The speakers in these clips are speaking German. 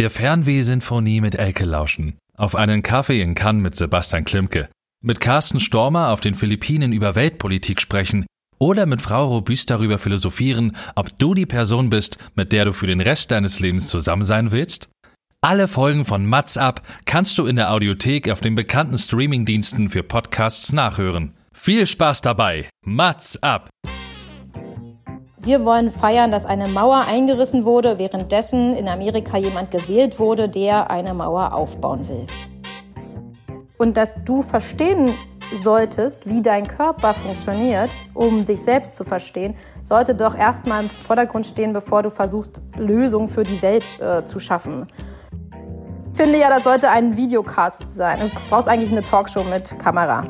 Der Fernweh-Sinfonie mit Elke lauschen. Auf einen Kaffee in Cannes mit Sebastian Klimke. Mit Carsten Stormer auf den Philippinen über Weltpolitik sprechen. Oder mit Frau Robüst darüber philosophieren, ob du die Person bist, mit der du für den Rest deines Lebens zusammen sein willst? Alle Folgen von Mats ab kannst du in der Audiothek auf den bekannten Streamingdiensten für Podcasts nachhören. Viel Spaß dabei. Mats ab. Wir wollen feiern, dass eine Mauer eingerissen wurde, währenddessen in Amerika jemand gewählt wurde, der eine Mauer aufbauen will. Und dass du verstehen solltest, wie dein Körper funktioniert, um dich selbst zu verstehen, sollte doch erstmal im Vordergrund stehen, bevor du versuchst, Lösungen für die Welt äh, zu schaffen. Ich finde ja, das sollte ein Videocast sein. Du brauchst eigentlich eine Talkshow mit Kamera.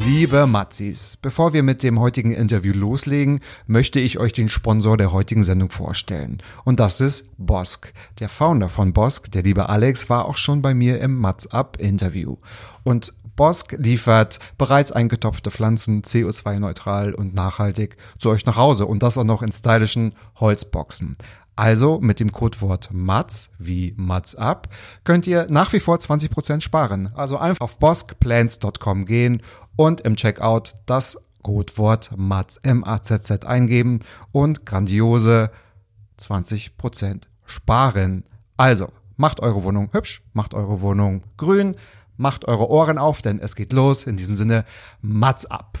Liebe Matzis, bevor wir mit dem heutigen Interview loslegen, möchte ich euch den Sponsor der heutigen Sendung vorstellen. Und das ist Bosk. Der Founder von Bosk, der liebe Alex, war auch schon bei mir im Mats Up Interview. Und Bosk liefert bereits eingetopfte Pflanzen CO2-neutral und nachhaltig zu euch nach Hause und das auch noch in stylischen Holzboxen. Also mit dem Codewort MATS wie MATS up könnt ihr nach wie vor 20% sparen. Also einfach auf boskplans.com gehen und im Checkout das Codewort MATZ, M-A-Z-Z eingeben und grandiose 20% sparen. Also, macht eure Wohnung hübsch, macht eure Wohnung grün, macht eure Ohren auf, denn es geht los. In diesem Sinne, Mats ab.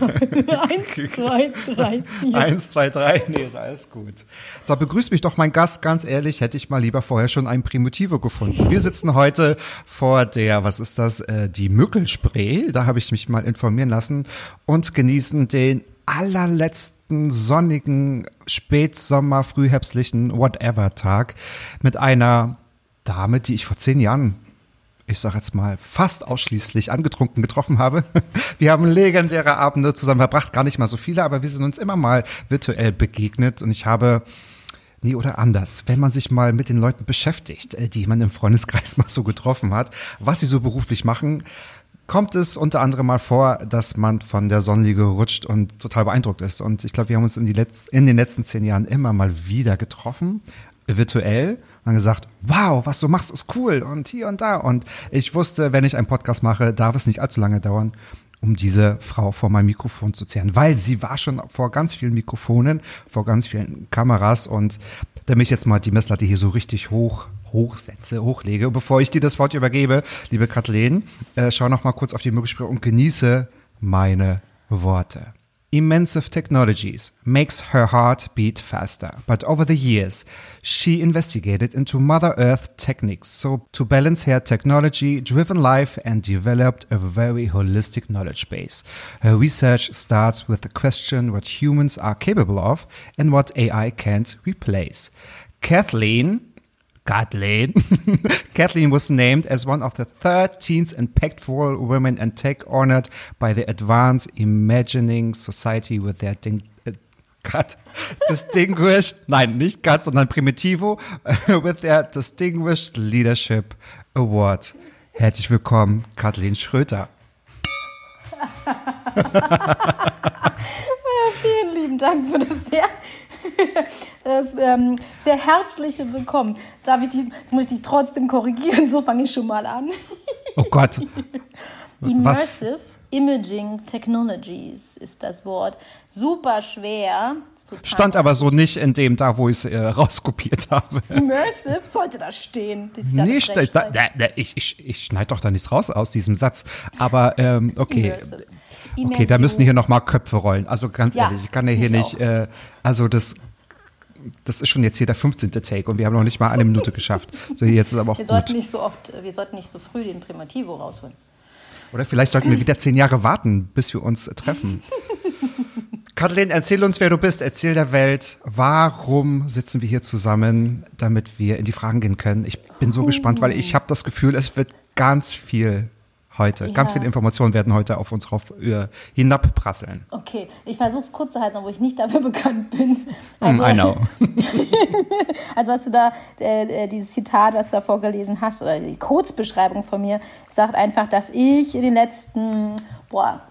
Eins, zwei, drei, vier. Eins, zwei, drei. Nee, ist alles gut. Da begrüßt mich doch mein Gast. Ganz ehrlich, hätte ich mal lieber vorher schon ein Primitivo gefunden. Wir sitzen heute vor der, was ist das, äh, die Mückelspree. Da habe ich mich mal informieren lassen und genießen den allerletzten sonnigen Spätsommer, frühherbstlichen Whatever-Tag mit einer Dame, die ich vor zehn Jahren ich sage jetzt mal, fast ausschließlich angetrunken getroffen habe. Wir haben legendäre Abende zusammen verbracht, gar nicht mal so viele, aber wir sind uns immer mal virtuell begegnet und ich habe nie oder anders, wenn man sich mal mit den Leuten beschäftigt, äh, die man im Freundeskreis mal so getroffen hat, was sie so beruflich machen, kommt es unter anderem mal vor, dass man von der Sonnenliege rutscht und total beeindruckt ist. Und ich glaube, wir haben uns in, in den letzten zehn Jahren immer mal wieder getroffen, virtuell dann gesagt, wow, was du machst, ist cool und hier und da. Und ich wusste, wenn ich einen Podcast mache, darf es nicht allzu lange dauern, um diese Frau vor meinem Mikrofon zu zehren, weil sie war schon vor ganz vielen Mikrofonen, vor ganz vielen Kameras und damit ich jetzt mal die Messlatte hier so richtig hoch hochsetze, hochlege. bevor ich dir das Wort übergebe, liebe Kathleen, äh, schau noch mal kurz auf die Möglichkeit und genieße meine Worte. Immensive Technologies makes her heart beat faster, but over the years, she investigated into Mother Earth techniques so to balance her technology driven life and developed a very holistic knowledge base. Her research starts with the question what humans are capable of and what AI can't replace. Kathleen Kathleen. Kathleen was named as one of the 13th impactful women and tech honored by the Advanced Imagining Society with their ding uh, distinguished, nein, nicht cut, sondern Primitivo, with their Distinguished Leadership Award. Herzlich willkommen, Kathleen Schröter. Vielen lieben Dank für das sehr ähm, sehr herzliche Willkommen. Darf ich dich, jetzt muss ich dich trotzdem korrigieren, so fange ich schon mal an. oh Gott. Immersive Was? Imaging Technologies ist das Wort. Super schwer. Stand aber so nicht in dem da, wo ich es äh, rauskopiert habe. Immersive sollte da stehen. Das ja nee, da, da, da, ich, ich, ich schneide doch da nichts raus aus diesem Satz. Aber ähm, okay. Immersive. Okay, da müssen hier nochmal Köpfe rollen. Also ganz ja, ehrlich, ich kann ja hier nicht, äh, also das, das ist schon jetzt hier der 15. Take und wir haben noch nicht mal eine Minute geschafft. So, jetzt ist aber auch wir gut. sollten nicht so oft, wir sollten nicht so früh den Primitivo rausholen. Oder vielleicht sollten wir wieder zehn Jahre warten, bis wir uns treffen. Kathleen, erzähl uns, wer du bist. Erzähl der Welt, warum sitzen wir hier zusammen, damit wir in die Fragen gehen können. Ich bin so oh. gespannt, weil ich habe das Gefühl, es wird ganz viel heute. Ja. Ganz viele Informationen werden heute auf uns rauf, äh, hinabprasseln. Okay, ich versuche es kurz zu halten, obwohl ich nicht dafür bekannt bin. Also, mm, I know. also was du da, äh, äh, dieses Zitat, was du da vorgelesen hast, oder die Kurzbeschreibung von mir, sagt einfach, dass ich in den letzten, boah,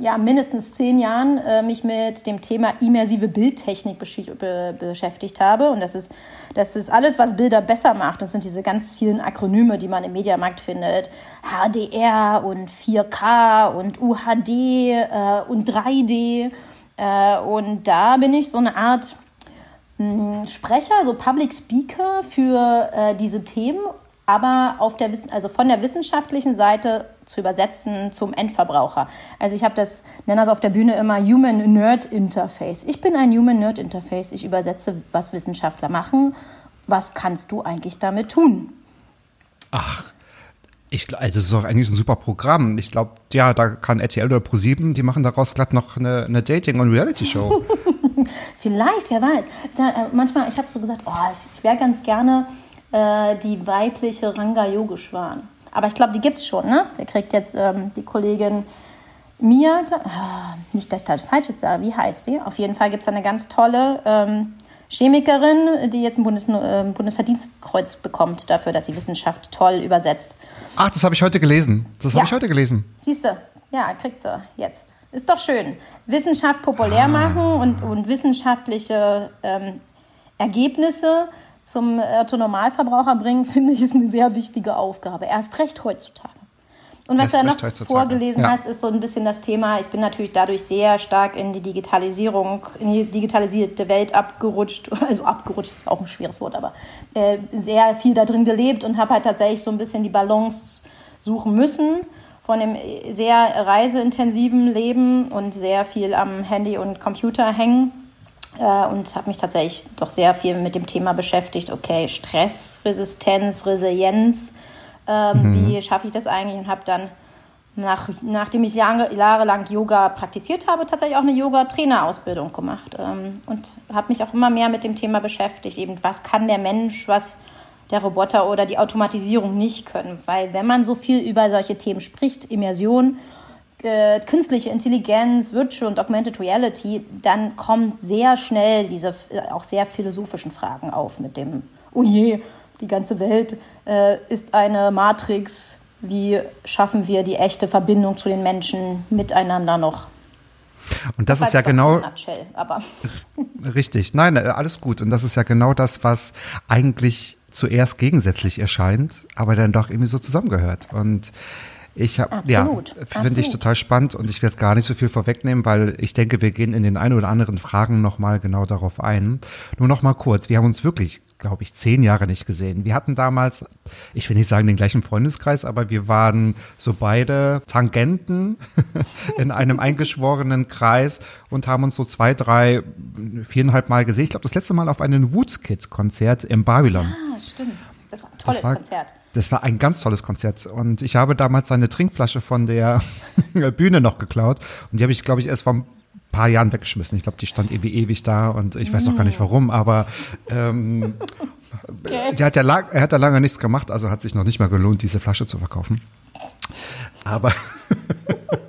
ja, mindestens zehn Jahren äh, mich mit dem Thema immersive Bildtechnik be beschäftigt habe. Und das ist, das ist alles, was Bilder besser macht. Das sind diese ganz vielen Akronyme, die man im Mediamarkt findet. HDR und 4K und UHD äh, und 3D. Äh, und da bin ich so eine Art mh, hm, Sprecher, so Public Speaker für äh, diese Themen aber auf der, also von der wissenschaftlichen Seite zu übersetzen zum Endverbraucher. Also ich habe das, nenne das auf der Bühne immer Human Nerd Interface. Ich bin ein Human Nerd Interface. Ich übersetze, was Wissenschaftler machen. Was kannst du eigentlich damit tun? Ach, ich, das ist doch eigentlich ein super Programm. Ich glaube, ja, da kann RTL oder Pro7, die machen daraus glatt noch eine, eine Dating- und Reality-Show. Vielleicht, wer weiß. Da, äh, manchmal, ich habe so gesagt, oh, ich, ich wäre ganz gerne äh, die weibliche Ranga Yogeshwan. Aber ich glaube, die gibt es schon, ne? Der kriegt jetzt ähm, die Kollegin Mia, äh, nicht, dass ich das Falsches sage, wie heißt die? Auf jeden Fall gibt es eine ganz tolle ähm, Chemikerin, die jetzt ein Bundes äh, Bundesverdienstkreuz bekommt dafür, dass sie Wissenschaft toll übersetzt. Ach, das habe ich heute gelesen. Das ja. habe ich heute gelesen. Siehst du, ja, kriegt sie jetzt. Ist doch schön. Wissenschaft populär ah. machen und, und wissenschaftliche ähm, Ergebnisse zum Autonormalverbraucher bringen, finde ich, ist eine sehr wichtige Aufgabe. Erst recht heutzutage. Und was du noch vorgelesen ja. hast, ist so ein bisschen das Thema. Ich bin natürlich dadurch sehr stark in die Digitalisierung, in die digitalisierte Welt abgerutscht. Also abgerutscht ist auch ein schweres Wort, aber äh, sehr viel da drin gelebt und habe halt tatsächlich so ein bisschen die Balance suchen müssen von dem sehr reiseintensiven Leben und sehr viel am Handy und Computer hängen äh, und habe mich tatsächlich doch sehr viel mit dem Thema beschäftigt. Okay, Stressresistenz, Resilienz, ähm, mhm. wie schaffe ich das eigentlich? Und habe dann, nach, nachdem ich Jahre, jahrelang Yoga praktiziert habe, tatsächlich auch eine Yoga-Trainerausbildung gemacht ähm, und habe mich auch immer mehr mit dem Thema beschäftigt. Eben, was kann der Mensch, was der Roboter oder die Automatisierung nicht können? Weil wenn man so viel über solche Themen spricht, Immersion, äh, künstliche Intelligenz, Virtual und Augmented Reality, dann kommen sehr schnell diese äh, auch sehr philosophischen Fragen auf mit dem, oh je, die ganze Welt äh, ist eine Matrix, wie schaffen wir die echte Verbindung zu den Menschen miteinander noch? Und das, das ist ja genau. Nutshell, richtig, nein, äh, alles gut. Und das ist ja genau das, was eigentlich zuerst gegensätzlich erscheint, aber dann doch irgendwie so zusammengehört. Und ich habe ja, finde ich total spannend und ich will jetzt gar nicht so viel vorwegnehmen, weil ich denke, wir gehen in den ein oder anderen Fragen nochmal genau darauf ein. Nur nochmal kurz, wir haben uns wirklich, glaube ich, zehn Jahre nicht gesehen. Wir hatten damals, ich will nicht sagen den gleichen Freundeskreis, aber wir waren so beide Tangenten in einem eingeschworenen Kreis und haben uns so zwei, drei, viereinhalb Mal gesehen. Ich glaube, das letzte Mal auf einem Woodskid-Konzert im Babylon. Ja, stimmt. Das war ein tolles war, Konzert. Das war ein ganz tolles Konzert. Und ich habe damals seine Trinkflasche von der Bühne noch geklaut. Und die habe ich, glaube ich, erst vor ein paar Jahren weggeschmissen. Ich glaube, die stand ewig, ewig da und ich weiß auch gar nicht warum, aber ähm, okay. hat ja lang, er hat da lange nichts gemacht, also hat sich noch nicht mal gelohnt, diese Flasche zu verkaufen. Aber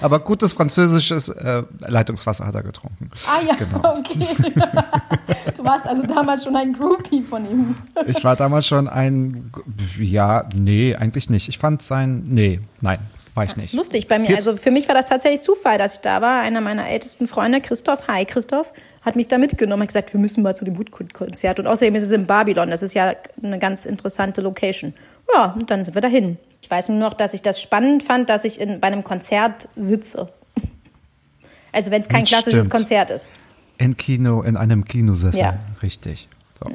Aber gutes französisches äh, Leitungswasser hat er getrunken. Ah ja, genau. okay. du warst also damals schon ein Groupie von ihm. ich war damals schon ein, ja, nee, eigentlich nicht. Ich fand sein, nee, nein, war ich nicht. Lustig bei mir. Also für mich war das tatsächlich Zufall, dass ich da war. Einer meiner ältesten Freunde, Christoph, hi Christoph, hat mich da mitgenommen, hat gesagt, wir müssen mal zu dem Woodkund-Konzert. Und außerdem ist es in Babylon. Das ist ja eine ganz interessante Location. Ja, und dann sind wir dahin. Ich weiß nur noch, dass ich das spannend fand, dass ich in, bei einem Konzert sitze. Also wenn es kein klassisches Stimmt. Konzert ist. In Kino, in einem Kinosessel. Ja. Richtig. So.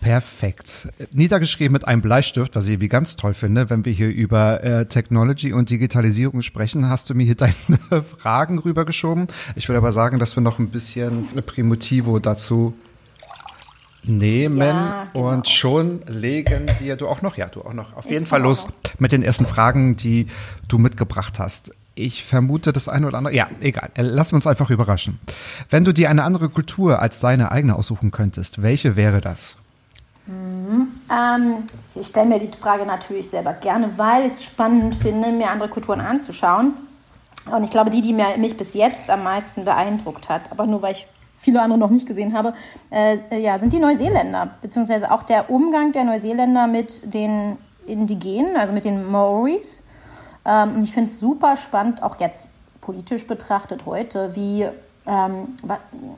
Perfekt. Niedergeschrieben mit einem Bleistift, was ich irgendwie ganz toll finde, wenn wir hier über äh, Technology und Digitalisierung sprechen, hast du mir hier deine Fragen rübergeschoben. Ich würde aber sagen, dass wir noch ein bisschen eine Primitivo dazu nehmen ja, genau. und schon legen wir, du auch noch, ja, du auch noch, auf jeden Fall los mit den ersten Fragen, die du mitgebracht hast. ich vermute das eine oder andere. Ja, egal. Äh, lass uns einfach überraschen. Wenn du dir eine andere Kultur als deine eigene aussuchen könntest, welche wäre das? Mhm. Ähm, ich stelle mir die Frage natürlich selber gerne, weil ich es spannend finde, mir andere Kulturen anzuschauen. Und ich glaube, die, die mich bis jetzt am meisten beeindruckt hat, aber nur weil ich viele andere noch nicht gesehen habe, äh, ja, sind die Neuseeländer, beziehungsweise auch der Umgang der Neuseeländer mit den Indigenen, also mit den Maoris. Ähm, und ich finde es super spannend, auch jetzt politisch betrachtet heute, wie, ähm,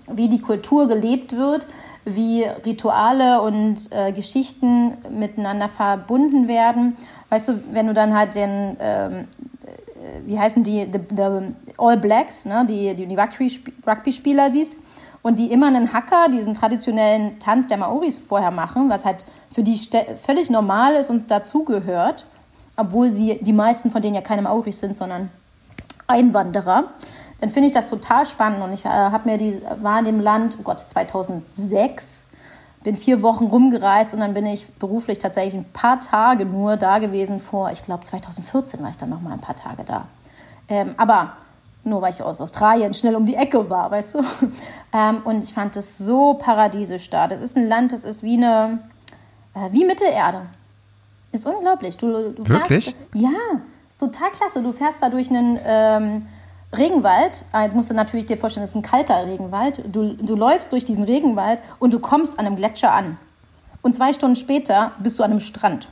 wie die Kultur gelebt wird, wie Rituale und äh, Geschichten miteinander verbunden werden. Weißt du, wenn du dann halt den, ähm, äh, wie heißen die, the, the All Blacks, ne, die, die Rugby-Spieler siehst, und die immer einen Hacker, diesen traditionellen Tanz der Maoris vorher machen, was halt für die völlig normal ist und dazugehört, obwohl sie die meisten von denen ja keine Maoris sind, sondern Einwanderer, dann finde ich das total spannend und ich äh, habe mir die war in dem Land, oh Gott, 2006 bin vier Wochen rumgereist und dann bin ich beruflich tatsächlich ein paar Tage nur da gewesen vor, ich glaube 2014 war ich dann noch mal ein paar Tage da. Ähm, aber nur weil ich aus Australien schnell um die Ecke war, weißt du. Ähm, und ich fand es so paradiesisch da. Das ist ein Land, das ist wie eine, äh, wie Mittelerde. Ist unglaublich. Du, du Wirklich? Fährst, ja, ist total klasse. Du fährst da durch einen ähm, Regenwald. Ah, jetzt musst du natürlich dir vorstellen, das ist ein kalter Regenwald. Du, du läufst durch diesen Regenwald und du kommst an einem Gletscher an. Und zwei Stunden später bist du an einem Strand.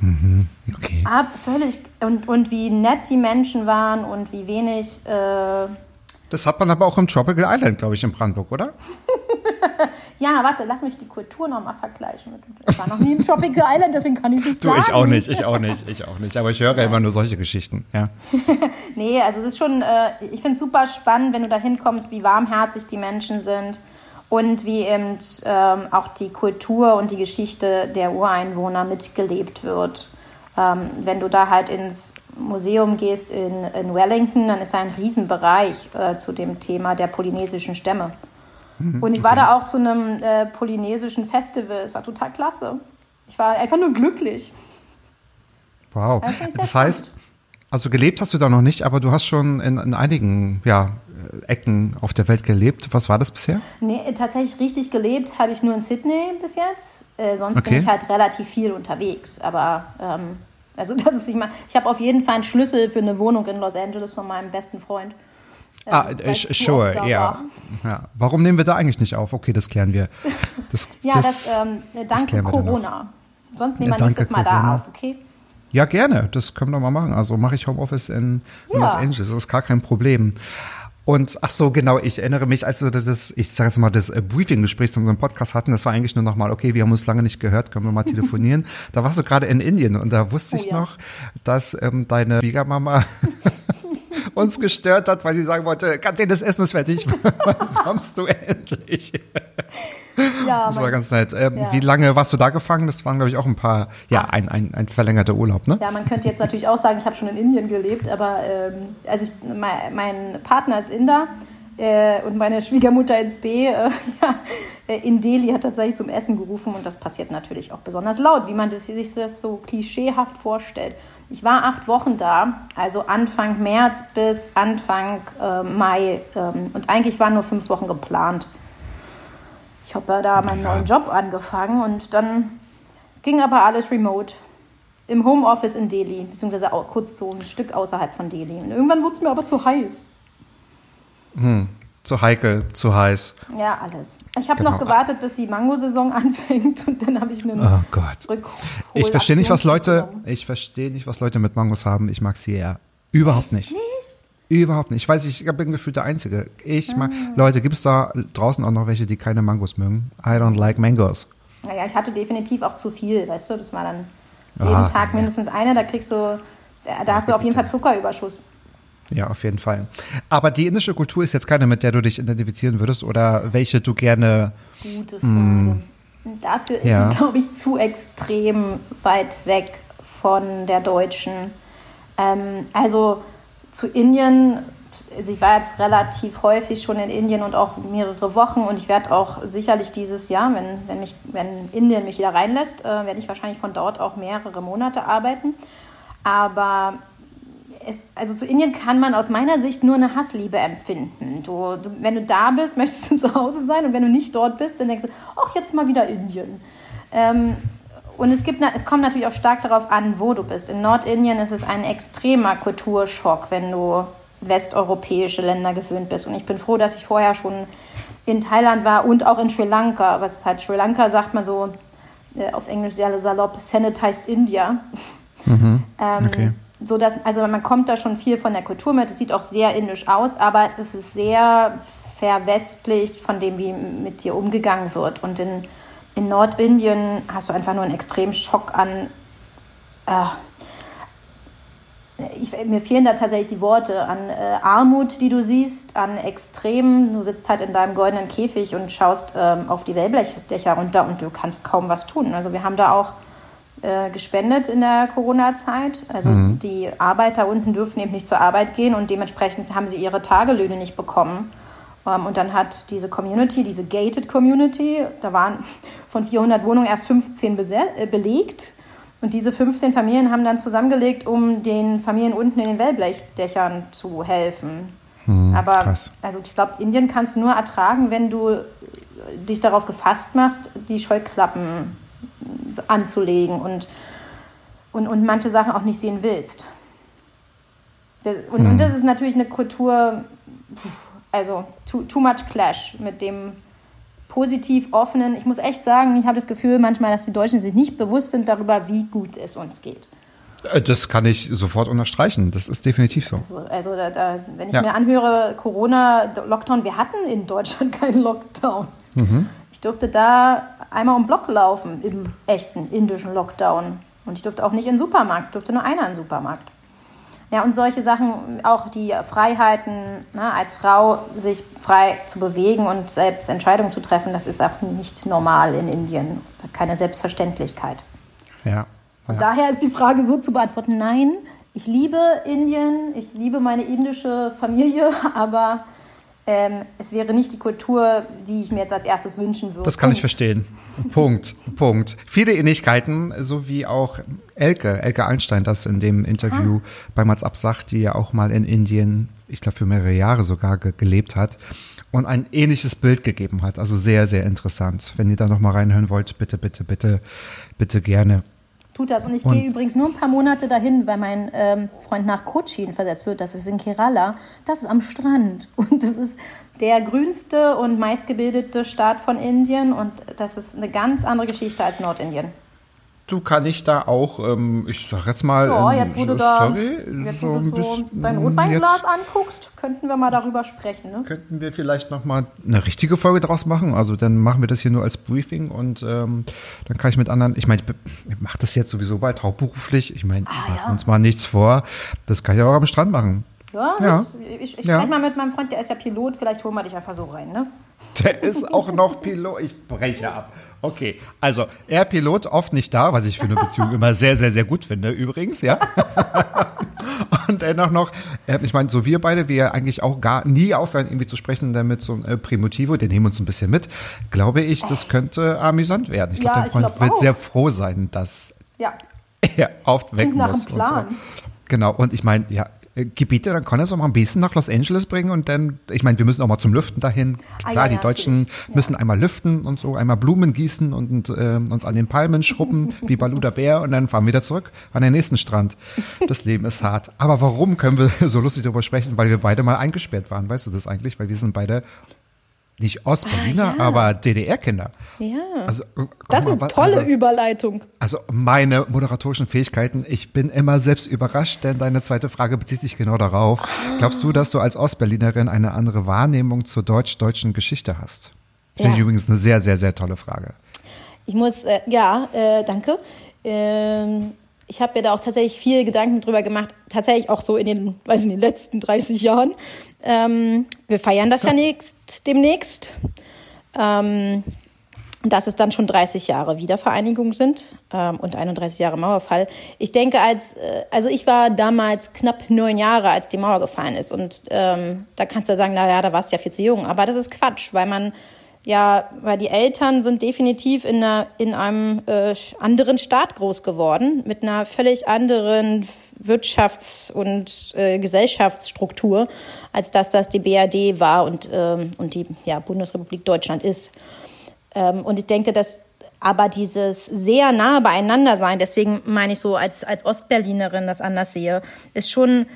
Mhm, okay. Ab, völlig. Und, und wie nett die Menschen waren und wie wenig. Äh das hat man aber auch im Tropical Island, glaube ich, in Brandenburg, oder? ja, warte, lass mich die Kultur nochmal vergleichen. Ich war noch nie im Tropical Island, deswegen kann ich es nicht du, sagen. Ich auch nicht, ich auch nicht, ich auch nicht. Aber ich höre ja. immer nur solche Geschichten, ja. nee, also es ist schon, äh, ich finde es super spannend, wenn du da hinkommst, wie warmherzig die Menschen sind und wie eben ähm, auch die Kultur und die Geschichte der Ureinwohner mitgelebt wird. Ähm, wenn du da halt ins Museum gehst in, in Wellington, dann ist ein Riesenbereich äh, zu dem Thema der polynesischen Stämme. Mhm, und ich war da auch zu einem äh, polynesischen Festival. Es war total klasse. Ich war einfach nur glücklich. Wow. Das heißt, also gelebt hast du da noch nicht, aber du hast schon in, in einigen ja, Ecken auf der Welt gelebt. Was war das bisher? Nee, tatsächlich richtig gelebt habe ich nur in Sydney bis jetzt. Äh, sonst okay. bin ich halt relativ viel unterwegs. Aber ähm, also das ist nicht mal. Ich habe auf jeden Fall einen Schlüssel für eine Wohnung in Los Angeles von meinem besten Freund. Ähm, ah, sure, ja. ja. Warum nehmen wir da eigentlich nicht auf? Okay, das klären wir. Das, ja, das, das ähm, danke das Corona. Sonst nehmen wir nächstes Mal Corona. da auf, okay? Ja, gerne. Das können wir doch mal machen. Also mache ich Homeoffice in, in ja. Los Angeles. Das ist gar kein Problem. Und ach so, genau, ich erinnere mich, als wir das, ich sage jetzt mal, das äh, Briefing-Gespräch zu unserem Podcast hatten, das war eigentlich nur nochmal, okay, wir haben uns lange nicht gehört, können wir mal telefonieren. da warst du gerade in Indien und da wusste oh, ich ja. noch, dass ähm, deine Schwiegermama uns gestört hat, weil sie sagen wollte, Kantine, das Essen ist fertig, wann kommst du endlich? Ja, das war ganz nett. Ähm, ja. Wie lange warst du da gefangen? Das waren, glaube ich, auch ein paar, ja, ein, ein, ein verlängerter Urlaub, ne? Ja, man könnte jetzt natürlich auch sagen, ich habe schon in Indien gelebt, aber ähm, also ich, mein, mein, Partner ist Inder äh, und meine Schwiegermutter ins B, äh, ja, äh, in Delhi hat tatsächlich zum Essen gerufen und das passiert natürlich auch besonders laut, wie man das, sich das so klischeehaft vorstellt. Ich war acht Wochen da, also Anfang März bis Anfang äh, Mai. Ähm, und eigentlich waren nur fünf Wochen geplant. Ich habe da meinen ja. neuen Job angefangen und dann ging aber alles remote. Im Homeoffice in Delhi, beziehungsweise auch kurz so ein Stück außerhalb von Delhi. Und irgendwann wurde es mir aber zu heiß. Hm, zu heikel, zu heiß. Ja, alles. Ich habe genau. noch gewartet, bis die Mangosaison anfängt und dann habe ich einen Oh Gott. Ich verstehe nicht, was Leute, ich verstehe nicht, was Leute mit Mangos haben. Ich mag sie eher überhaupt nicht. nicht. Überhaupt nicht. Ich weiß, ich bin gefühlt der Einzige. Ich mag, ah. Leute, gibt es da draußen auch noch welche, die keine Mangos mögen? I don't like mangoes. Naja, ich hatte definitiv auch zu viel, weißt du? Das war dann jeden ah, Tag mindestens eine, da kriegst du, da, da hast du auf jeden Fall Zuckerüberschuss. Ja, auf jeden Fall. Aber die indische Kultur ist jetzt keine, mit der du dich identifizieren würdest oder welche du gerne. Gute Frage. Mh, Dafür ist ja. sie, glaube ich, zu extrem weit weg von der deutschen. Ähm, also zu Indien. Also ich war jetzt relativ häufig schon in Indien und auch mehrere Wochen und ich werde auch sicherlich dieses Jahr, wenn, wenn, mich, wenn Indien mich wieder reinlässt, äh, werde ich wahrscheinlich von dort auch mehrere Monate arbeiten. Aber es, also zu Indien kann man aus meiner Sicht nur eine Hassliebe empfinden. Du, du, wenn du da bist, möchtest du zu Hause sein und wenn du nicht dort bist, dann denkst du, ach, jetzt mal wieder Indien. Ähm, und es, gibt, es kommt natürlich auch stark darauf an, wo du bist. In Nordindien ist es ein extremer Kulturschock, wenn du westeuropäische Länder gewöhnt bist. Und ich bin froh, dass ich vorher schon in Thailand war und auch in Sri Lanka. Was halt Sri Lanka sagt man so äh, auf Englisch sehr salopp, sanitized India. Mhm, ähm, okay. so dass, also man kommt da schon viel von der Kultur mit. Es sieht auch sehr indisch aus, aber es ist sehr verwestlicht von dem, wie mit dir umgegangen wird. Und in, in Nordindien hast du einfach nur einen extremen Schock an äh, ich, mir fehlen da tatsächlich die Worte an äh, Armut, die du siehst, an Extremen. Du sitzt halt in deinem goldenen Käfig und schaust ähm, auf die Wellblechdächer runter und du kannst kaum was tun. Also wir haben da auch äh, gespendet in der Corona-Zeit. Also mhm. die Arbeiter unten dürfen eben nicht zur Arbeit gehen und dementsprechend haben sie ihre Tagelöhne nicht bekommen. Ähm, und dann hat diese Community, diese Gated Community, da waren von 400 Wohnungen erst 15 äh, belegt und diese 15 Familien haben dann zusammengelegt, um den Familien unten in den Wellblechdächern zu helfen. Hm, Aber krass. also ich glaube, Indien kannst du nur ertragen, wenn du dich darauf gefasst machst, die Scheuklappen anzulegen und, und, und manche Sachen auch nicht sehen willst. Und, hm. und das ist natürlich eine Kultur, also too, too much clash mit dem positiv offenen. Ich muss echt sagen, ich habe das Gefühl manchmal, dass die Deutschen sich nicht bewusst sind darüber, wie gut es uns geht. Äh, das kann ich sofort unterstreichen. Das ist definitiv so. Also, also da, da, wenn ich ja. mir anhöre, Corona, Lockdown, wir hatten in Deutschland keinen Lockdown. Mhm. Ich durfte da einmal um Block laufen im echten indischen Lockdown. Und ich durfte auch nicht in den Supermarkt, durfte nur einer in den Supermarkt. Ja, und solche Sachen, auch die Freiheiten, ne, als Frau sich frei zu bewegen und selbst Entscheidungen zu treffen, das ist auch nicht normal in Indien. Keine Selbstverständlichkeit. Ja. ja. Und daher ist die Frage so zu beantworten: Nein, ich liebe Indien, ich liebe meine indische Familie, aber ähm, es wäre nicht die Kultur, die ich mir jetzt als erstes wünschen würde. Das kann ich verstehen. Punkt. Punkt. Viele Ähnlichkeiten, so wie auch Elke, Elke Einstein das in dem Interview ah. bei Mats sagt, die ja auch mal in Indien, ich glaube für mehrere Jahre sogar ge gelebt hat und ein ähnliches Bild gegeben hat. Also sehr, sehr interessant. Wenn ihr da noch mal reinhören wollt, bitte, bitte, bitte, bitte gerne. Tut das. Und ich gehe übrigens nur ein paar Monate dahin, weil mein ähm, Freund nach Cochin versetzt wird. Das ist in Kerala. Das ist am Strand. Und das ist der grünste und meistgebildete Staat von Indien. Und das ist eine ganz andere Geschichte als Nordindien. Du kann ich da auch, ähm, ich sag jetzt mal, ja, jetzt wo du da, sorry, jetzt, so, du so dein Rotweinglas anguckst, könnten wir mal darüber sprechen. Ne? Könnten wir vielleicht noch mal eine richtige Folge draus machen? Also dann machen wir das hier nur als Briefing und ähm, dann kann ich mit anderen, ich meine, ich mache das jetzt sowieso bald hauptberuflich. Ich meine, ah, machen ja. uns mal nichts vor. Das kann ich auch am Strand machen. Ja, ja. ich, ich ja. spreche mal mit meinem Freund, der ist ja Pilot, vielleicht holen wir dich einfach so rein, ne? Der ist auch noch Pilot. Ich breche ab. Okay, also er Pilot oft nicht da, was ich für eine Beziehung immer sehr, sehr, sehr gut finde, übrigens, ja. Und dennoch noch, ich meine, so wir beide, wir eigentlich auch gar nie aufhören, irgendwie zu sprechen, damit so ein äh, Primitivo, den nehmen wir uns ein bisschen mit, glaube ich, das könnte amüsant werden. Ich glaube, ja, dein Freund glaub wird auch. sehr froh sein, dass ja. er aufwecken muss. Und so. Genau, und ich meine, ja, Gebiete, dann kann er es auch mal ein bisschen nach Los Angeles bringen und dann, ich meine, wir müssen auch mal zum Lüften dahin. Ah, Klar, ja, die Deutschen ja. müssen einmal lüften und so, einmal Blumen gießen und äh, uns an den Palmen schrubben, wie Baluda Bär und dann fahren wir wieder zurück an den nächsten Strand. Das Leben ist hart. Aber warum können wir so lustig darüber sprechen? Weil wir beide mal eingesperrt waren, weißt du das eigentlich? Weil wir sind beide nicht Ostberliner, ah, ja. aber DDR-Kinder. Ja. Also, das ist eine mal, tolle also, Überleitung. Also meine moderatorischen Fähigkeiten, ich bin immer selbst überrascht, denn deine zweite Frage bezieht sich genau darauf. Ah. Glaubst du, dass du als Ostberlinerin eine andere Wahrnehmung zur deutsch-deutschen Geschichte hast? Finde ja. ich übrigens eine sehr, sehr, sehr tolle Frage. Ich muss, äh, ja, äh, danke. Ähm, ich habe mir da auch tatsächlich viel Gedanken drüber gemacht, tatsächlich auch so in den, weiß ich, in den letzten 30 Jahren. Ähm, wir feiern das ja, ja nächst, demnächst. Ähm, dass es dann schon 30 Jahre Wiedervereinigung sind ähm, und 31 Jahre Mauerfall. Ich denke, als äh, also ich war damals knapp neun Jahre, als die Mauer gefallen ist. Und ähm, da kannst du sagen, na ja, da warst du ja viel zu jung. Aber das ist Quatsch, weil man ja, weil die Eltern sind definitiv in, einer, in einem äh, anderen Staat groß geworden, mit einer völlig anderen Wirtschafts- und äh, Gesellschaftsstruktur, als dass das die BRD war und, ähm, und die ja, Bundesrepublik Deutschland ist. Ähm, und ich denke, dass aber dieses sehr nahe beieinander sein, deswegen meine ich so als, als Ostberlinerin das anders sehe, ist schon,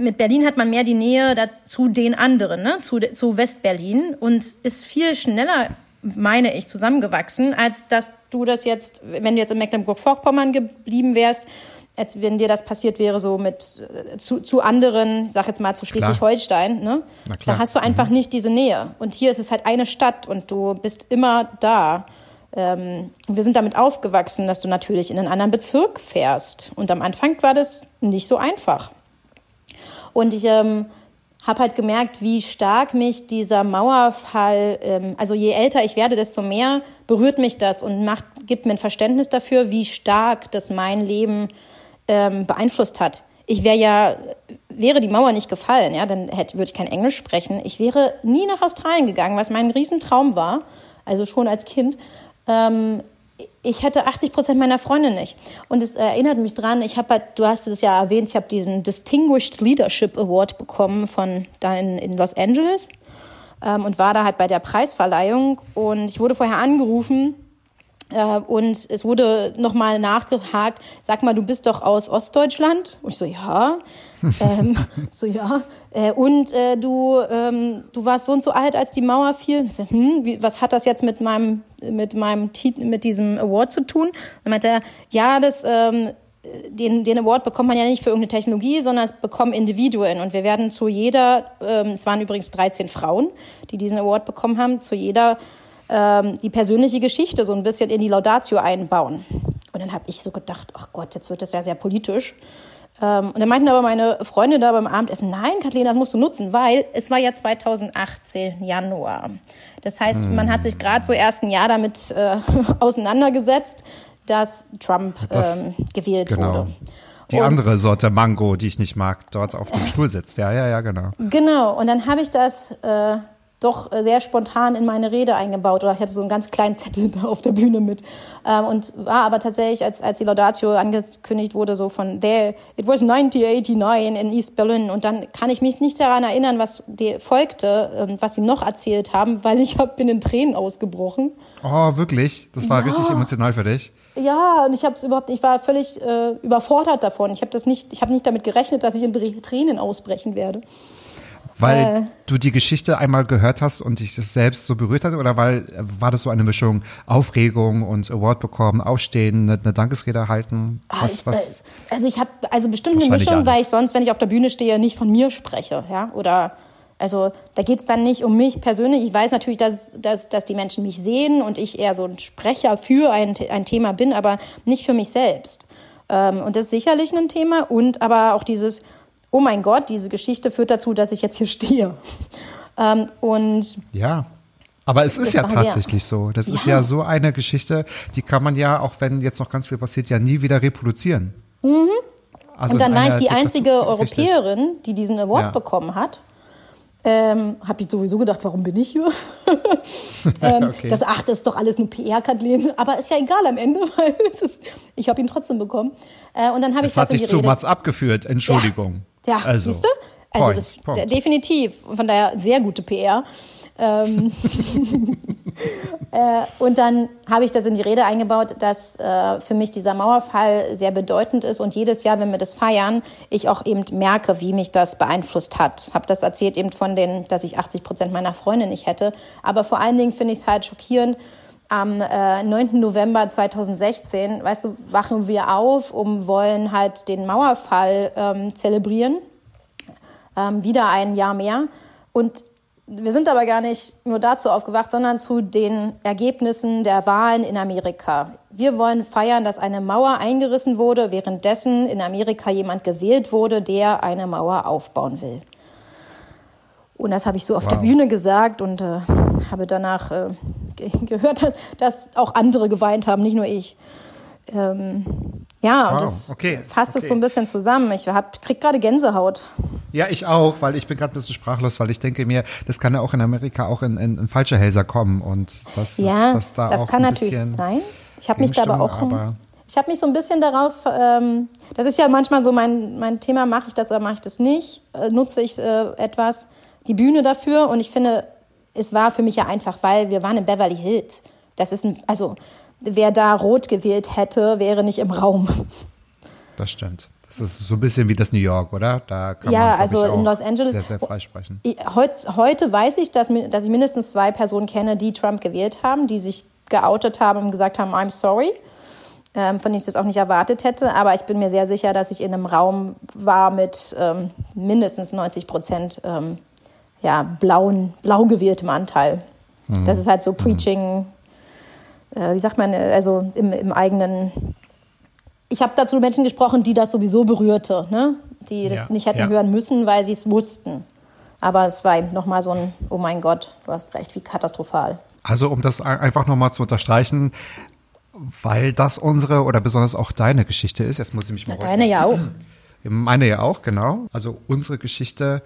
mit Berlin hat man mehr die Nähe zu den anderen, ne? zu, zu Westberlin und ist viel schneller, meine ich, zusammengewachsen, als dass du das jetzt, wenn du jetzt in Mecklenburg-Vorpommern geblieben wärst, als wenn dir das passiert wäre, so mit äh, zu, zu anderen, ich sag jetzt mal zu Schleswig-Holstein, ne? Da hast du einfach mhm. nicht diese Nähe. Und hier ist es halt eine Stadt und du bist immer da. Ähm, wir sind damit aufgewachsen, dass du natürlich in einen anderen Bezirk fährst. Und am Anfang war das nicht so einfach. Und ich ähm, habe halt gemerkt, wie stark mich dieser Mauerfall, ähm, also je älter ich werde, desto mehr berührt mich das und macht, gibt mir ein Verständnis dafür, wie stark das mein Leben ähm, beeinflusst hat. Ich wäre ja, wäre die Mauer nicht gefallen, ja, dann würde ich kein Englisch sprechen. Ich wäre nie nach Australien gegangen, was mein Riesentraum war, also schon als Kind. Ähm, ich hätte 80 Prozent meiner Freunde nicht. Und es erinnert mich dran, ich habe halt, du hast es ja erwähnt, ich habe diesen Distinguished Leadership Award bekommen von da in, in Los Angeles ähm, und war da halt bei der Preisverleihung. Und ich wurde vorher angerufen und es wurde nochmal nachgehakt, sag mal, du bist doch aus Ostdeutschland? Und ich so, ja. ähm, so, ja. Äh, und äh, du, ähm, du warst so und so alt, als die Mauer fiel. Ich so, hm, wie, was hat das jetzt mit meinem, mit meinem, mit diesem Award zu tun? dann meinte er, ja, das, ähm, den, den Award bekommt man ja nicht für irgendeine Technologie, sondern es bekommen Individuen. Und wir werden zu jeder, ähm, es waren übrigens 13 Frauen, die diesen Award bekommen haben, zu jeder ähm, die persönliche Geschichte so ein bisschen in die Laudatio einbauen. Und dann habe ich so gedacht, ach Gott, jetzt wird das ja sehr politisch. Ähm, und dann meinten aber meine Freunde da beim Abendessen, nein, Kathleen, das musst du nutzen, weil es war ja 2018 Januar. Das heißt, hm. man hat sich gerade so erst ein Jahr damit äh, auseinandergesetzt, dass Trump das, ähm, gewählt genau. wurde. Die und, andere Sorte Mango, die ich nicht mag, dort auf dem Stuhl sitzt. Ja, ja, ja, genau. Genau. Und dann habe ich das äh, doch äh, sehr spontan in meine Rede eingebaut oder ich hatte so einen ganz kleinen Zettel da auf der Bühne mit ähm, und war aber tatsächlich, als, als die Laudatio angekündigt wurde, so von there, it was 1989 in East Berlin und dann kann ich mich nicht daran erinnern, was die folgte, äh, was sie noch erzählt haben, weil ich hab, bin in Tränen ausgebrochen. Oh, wirklich? Das war ja. richtig emotional für dich? Ja, und ich habe es überhaupt, ich war völlig äh, überfordert davon. Ich habe das nicht, ich habe nicht damit gerechnet, dass ich in Tränen ausbrechen werde. Weil äh. du die Geschichte einmal gehört hast und dich das selbst so berührt hat oder weil war das so eine Mischung Aufregung und Award bekommen, aufstehen, eine, eine Dankesrede halten? Ah, was, ich, was? Also ich habe also bestimmt eine Mischung, alles. weil ich sonst, wenn ich auf der Bühne stehe, nicht von mir spreche, ja oder also da geht's dann nicht um mich persönlich. Ich weiß natürlich, dass, dass, dass die Menschen mich sehen und ich eher so ein Sprecher für ein, ein Thema bin, aber nicht für mich selbst. Ähm, und das ist sicherlich ein Thema und aber auch dieses oh mein Gott, diese Geschichte führt dazu, dass ich jetzt hier stehe. Ähm, und ja. Aber es ist ja tatsächlich so. Das ja. ist ja so eine Geschichte, die kann man ja, auch wenn jetzt noch ganz viel passiert, ja nie wieder reproduzieren. Mhm. Also und dann war ich die einzige Europäerin, die diesen Award ja. bekommen hat. Ähm, habe ich sowieso gedacht, warum bin ich hier? ähm, okay. das, ach, das ist doch alles nur PR, Kathleen. Aber ist ja egal am Ende, weil ist, ich habe ihn trotzdem bekommen. Äh, und dann habe ich das hat dich zu Mats abgeführt. Entschuldigung. Ja, also, siehst du? Also Point, das Point. definitiv. Von daher sehr gute PR. Ähm, äh, und dann habe ich das in die Rede eingebaut, dass äh, für mich dieser Mauerfall sehr bedeutend ist und jedes Jahr, wenn wir das feiern, ich auch eben merke, wie mich das beeinflusst hat. Habe das erzählt eben von den, dass ich 80 Prozent meiner Freunde nicht hätte. Aber vor allen Dingen finde ich es halt schockierend. Am äh, 9. November 2016, weißt du, wachen wir auf, um wollen halt den Mauerfall ähm, zelebrieren. Ähm, wieder ein Jahr mehr. Und wir sind aber gar nicht nur dazu aufgewacht, sondern zu den Ergebnissen der Wahlen in Amerika. Wir wollen feiern, dass eine Mauer eingerissen wurde, währenddessen in Amerika jemand gewählt wurde, der eine Mauer aufbauen will. Und das habe ich so auf wow. der Bühne gesagt und äh, habe danach äh, gehört, dass, dass auch andere geweint haben, nicht nur ich. Ähm, ja, wow, das okay, fasst okay. es so ein bisschen zusammen. Ich hab, krieg gerade Gänsehaut. Ja, ich auch, weil ich bin gerade ein bisschen sprachlos, weil ich denke mir, das kann ja auch in Amerika auch in, in, in falsche Hälser kommen und das ja, ist das da das auch kann natürlich sein. Ich habe mich da aber auch, aber Ich habe mich so ein bisschen darauf, ähm, das ist ja manchmal so mein, mein Thema, mache ich das oder mache ich das nicht? Äh, nutze ich äh, etwas, die Bühne dafür? Und ich finde, es war für mich ja einfach, weil wir waren in Beverly Hills. Das ist ein, also wer da rot gewählt hätte, wäre nicht im Raum. Das stimmt. Das ist so ein bisschen wie das New York, oder? Da kann ja, man, also in Los Angeles. Sehr, sehr freisprechen. Heut, heute weiß ich, dass, dass ich mindestens zwei Personen kenne, die Trump gewählt haben, die sich geoutet haben und gesagt haben, I'm sorry. Ähm, von denen ich das auch nicht erwartet hätte. Aber ich bin mir sehr sicher, dass ich in einem Raum war mit ähm, mindestens 90 Prozent ähm, ja, blauen, blau gewähltem Anteil. Mhm. Das ist halt so mhm. Preaching, äh, wie sagt man, also im, im eigenen ich habe dazu Menschen gesprochen, die das sowieso berührte, ne? die das ja, nicht hätten ja. hören müssen, weil sie es wussten. Aber es war eben nochmal so ein, oh mein Gott, du hast recht, wie katastrophal. Also um das einfach nochmal zu unterstreichen, weil das unsere oder besonders auch deine Geschichte ist, jetzt muss ich mich mal Na, Deine ja auch. Meine ja auch, genau. Also unsere Geschichte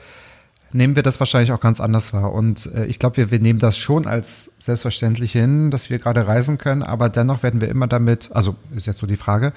nehmen wir das wahrscheinlich auch ganz anders wahr. Und äh, ich glaube, wir, wir nehmen das schon als selbstverständlich hin, dass wir gerade reisen können, aber dennoch werden wir immer damit, also ist jetzt so die Frage,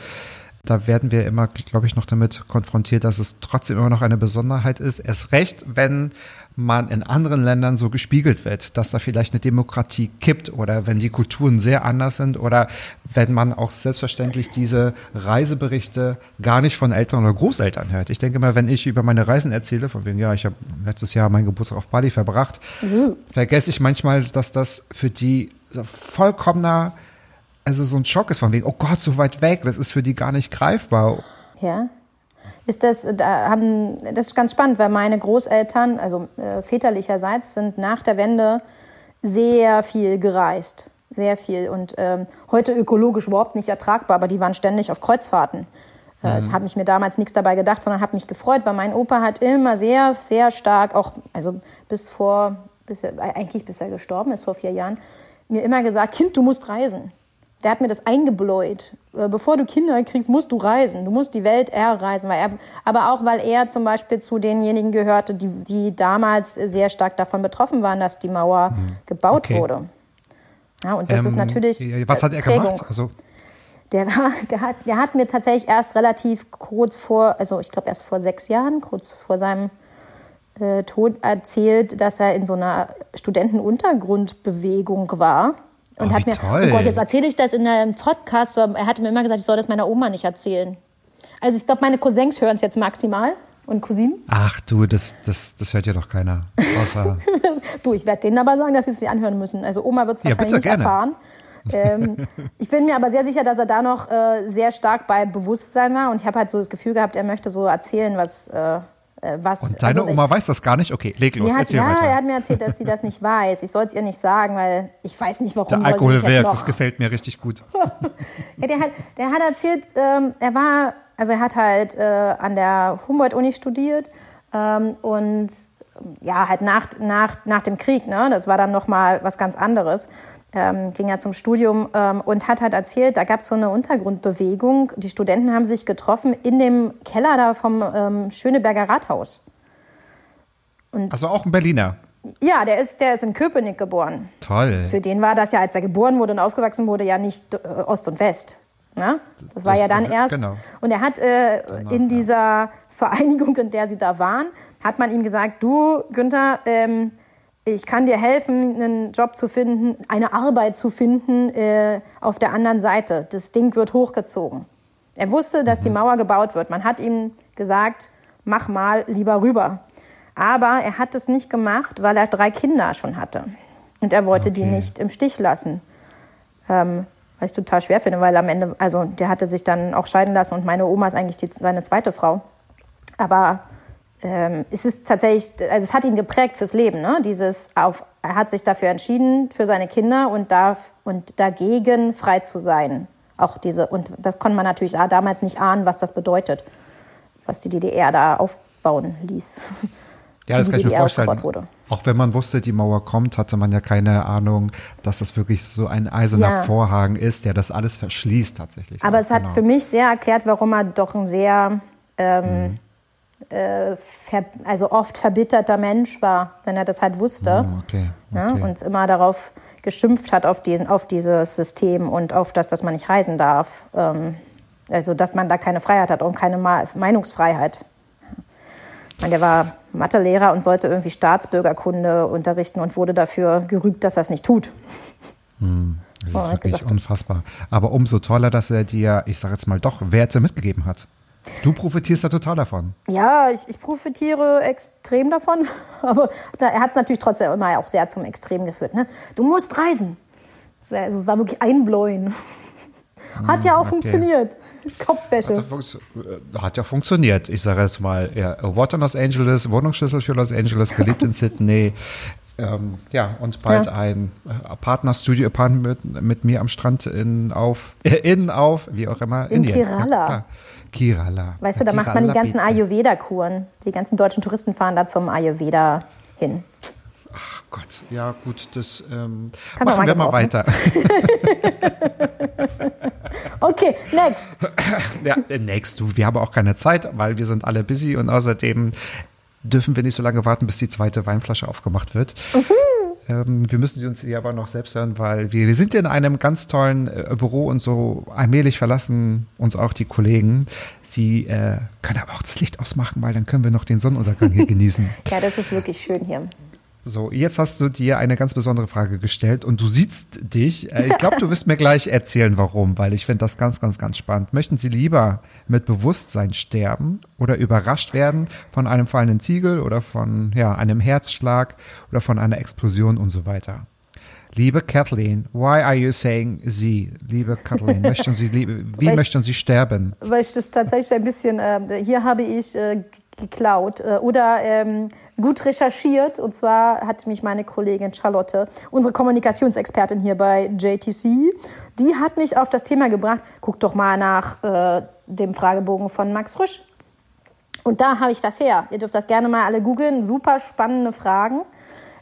da werden wir immer, glaube ich, noch damit konfrontiert, dass es trotzdem immer noch eine Besonderheit ist. Erst recht, wenn man in anderen Ländern so gespiegelt wird, dass da vielleicht eine Demokratie kippt oder wenn die Kulturen sehr anders sind oder wenn man auch selbstverständlich diese Reiseberichte gar nicht von Eltern oder Großeltern hört. Ich denke mal, wenn ich über meine Reisen erzähle, von wegen, ja, ich habe letztes Jahr meinen Geburtstag auf Bali verbracht, mhm. vergesse ich manchmal, dass das für die vollkommener also so ein Schock ist von wegen, oh Gott, so weit weg, das ist für die gar nicht greifbar. Ja. Ist das, da haben, das ist ganz spannend, weil meine Großeltern, also äh, väterlicherseits, sind nach der Wende sehr viel gereist. Sehr viel. Und ähm, heute ökologisch überhaupt nicht ertragbar, aber die waren ständig auf Kreuzfahrten. Äh, mhm. Es habe ich mir damals nichts dabei gedacht, sondern habe mich gefreut, weil mein Opa hat immer sehr, sehr stark, auch also bis vor, bis er, eigentlich bis er gestorben ist vor vier Jahren, mir immer gesagt, Kind, du musst reisen der hat mir das eingebläut. Äh, bevor du Kinder kriegst, musst du reisen. Du musst die Welt erreisen. Weil er, aber auch, weil er zum Beispiel zu denjenigen gehörte, die, die damals sehr stark davon betroffen waren, dass die Mauer mhm. gebaut okay. wurde. Ja, und das ähm, ist natürlich. Was hat er Prägung. gemacht? Also der, war, der, hat, der hat mir tatsächlich erst relativ kurz vor, also ich glaube erst vor sechs Jahren, kurz vor seinem äh, Tod erzählt, dass er in so einer Studentenuntergrundbewegung war und oh, hat mir, toll. oh Gott, jetzt erzähle ich das in einem Podcast. Er hatte mir immer gesagt, ich soll das meiner Oma nicht erzählen. Also ich glaube, meine Cousins hören es jetzt maximal und Cousinen. Ach du, das, das, das hört ja doch keiner. Außer du, ich werde denen aber sagen, dass sie es sich anhören müssen. Also Oma wird es wahrscheinlich ja, nicht gerne. erfahren. ähm, ich bin mir aber sehr sicher, dass er da noch äh, sehr stark bei Bewusstsein war und ich habe halt so das Gefühl gehabt, er möchte so erzählen, was äh, äh, was, und deine also, Oma weiß das gar nicht? Okay, leg los, hat, erzähl ja, weiter. er hat mir erzählt, dass sie das nicht weiß. Ich soll es ihr nicht sagen, weil ich weiß nicht, warum Der Alkohol wirkt, das gefällt mir richtig gut. ja, der, hat, der hat erzählt, ähm, er war, also er hat halt äh, an der Humboldt-Uni studiert ähm, und ja, halt nach, nach, nach dem Krieg, ne? das war dann nochmal was ganz anderes ähm, ging ja zum Studium ähm, und hat halt erzählt, da gab es so eine Untergrundbewegung. Die Studenten haben sich getroffen in dem Keller da vom ähm, Schöneberger Rathaus. Und also auch ein Berliner. Ja, der ist, der ist in Köpenick geboren. Toll. Für den war das ja, als er geboren wurde und aufgewachsen wurde, ja nicht äh, Ost und West. Ne? Das war das, ja dann erst. Genau. Und er hat äh, Danach, in dieser. Vereinigung, in der sie da waren, hat man ihm gesagt, du, Günther, ähm, ich kann dir helfen, einen Job zu finden, eine Arbeit zu finden äh, auf der anderen Seite. Das Ding wird hochgezogen. Er wusste, dass die mhm. Mauer gebaut wird. Man hat ihm gesagt, mach mal lieber rüber. Aber er hat es nicht gemacht, weil er drei Kinder schon hatte. Und er wollte okay. die nicht im Stich lassen. Ähm, was ich total schwer finde, weil am Ende, also der hatte sich dann auch scheiden lassen und meine Oma ist eigentlich die, seine zweite Frau. Aber ähm, es ist tatsächlich, also es hat ihn geprägt fürs Leben, ne? Dieses auf, er hat sich dafür entschieden für seine Kinder und darf und dagegen frei zu sein. Auch diese und das konnte man natürlich damals nicht ahnen, was das bedeutet, was die DDR da aufbauen ließ. Ja, das kann ich mir vorstellen. Auch wenn man wusste, die Mauer kommt, hatte man ja keine Ahnung, dass das wirklich so ein eiserner ja. Vorhang ist, der das alles verschließt tatsächlich. Aber es hat genau. für mich sehr erklärt, warum er doch ein sehr ähm, mhm äh, also oft verbitterter Mensch war, wenn er das halt wusste. Okay, okay. Ja, und immer darauf geschimpft hat auf, den, auf dieses System und auf das, dass man nicht reisen darf. Ähm, Also, dass man da keine Freiheit hat und keine Meinungsfreiheit. Ich meine, der war Mathelehrer und sollte irgendwie Staatsbürgerkunde unterrichten und wurde dafür gerügt, dass er es nicht tut. Hm, das ist oh, wirklich gesagt, unfassbar. Aber umso toller, dass er dir, ich sage jetzt mal, doch Werte mitgegeben hat. Du profitierst da total davon. Ja, ich, ich profitiere extrem davon. Aber er hat es natürlich trotzdem immer auch sehr zum Extrem geführt. Ne? Du musst reisen. Also, es war wirklich einbläuen. Hat ja auch okay. funktioniert. Kopfwäsche. Hat ja, funktio äh, hat ja, funktioniert. Ich sage jetzt mal, ja, Award in Los Angeles, Wohnungsschlüssel für Los Angeles, geliebt in Sydney. Ähm, ja, und bald ja. ein äh, Partner-Studio-Apartment mit, mit, mir am Strand in, auf, äh, in, auf, wie auch immer. In Indien. Kerala. Ja, Kerala. Weißt du, da Kerala macht man die ganzen Ayurveda-Kuren. Die ganzen deutschen Touristen fahren da zum Ayurveda hin. Ach Gott, ja gut, das ähm, machen wir mal weiter. okay, next. Ja, next, du, wir haben auch keine Zeit, weil wir sind alle busy und außerdem dürfen wir nicht so lange warten, bis die zweite Weinflasche aufgemacht wird. Ähm, wir müssen sie uns hier aber noch selbst hören, weil wir, wir sind in einem ganz tollen äh, Büro und so allmählich verlassen uns auch die Kollegen. Sie äh, können aber auch das Licht ausmachen, weil dann können wir noch den Sonnenuntergang hier genießen. Ja, das ist wirklich schön hier. So, jetzt hast du dir eine ganz besondere Frage gestellt und du siehst dich. Äh, ich glaube, du wirst mir gleich erzählen, warum, weil ich finde das ganz, ganz, ganz spannend. Möchten Sie lieber mit Bewusstsein sterben oder überrascht werden von einem fallenden Ziegel oder von ja, einem Herzschlag oder von einer Explosion und so weiter? Liebe Kathleen, why are you saying Sie? Liebe Kathleen, möchten Sie, wie weil möchten Sie sterben? Weil ich das tatsächlich ein bisschen, äh, hier habe ich äh, geklaut äh, oder ähm, gut recherchiert. Und zwar hat mich meine Kollegin Charlotte, unsere Kommunikationsexpertin hier bei JTC, die hat mich auf das Thema gebracht, guck doch mal nach äh, dem Fragebogen von Max Frisch. Und da habe ich das her. Ihr dürft das gerne mal alle googeln. Super spannende Fragen.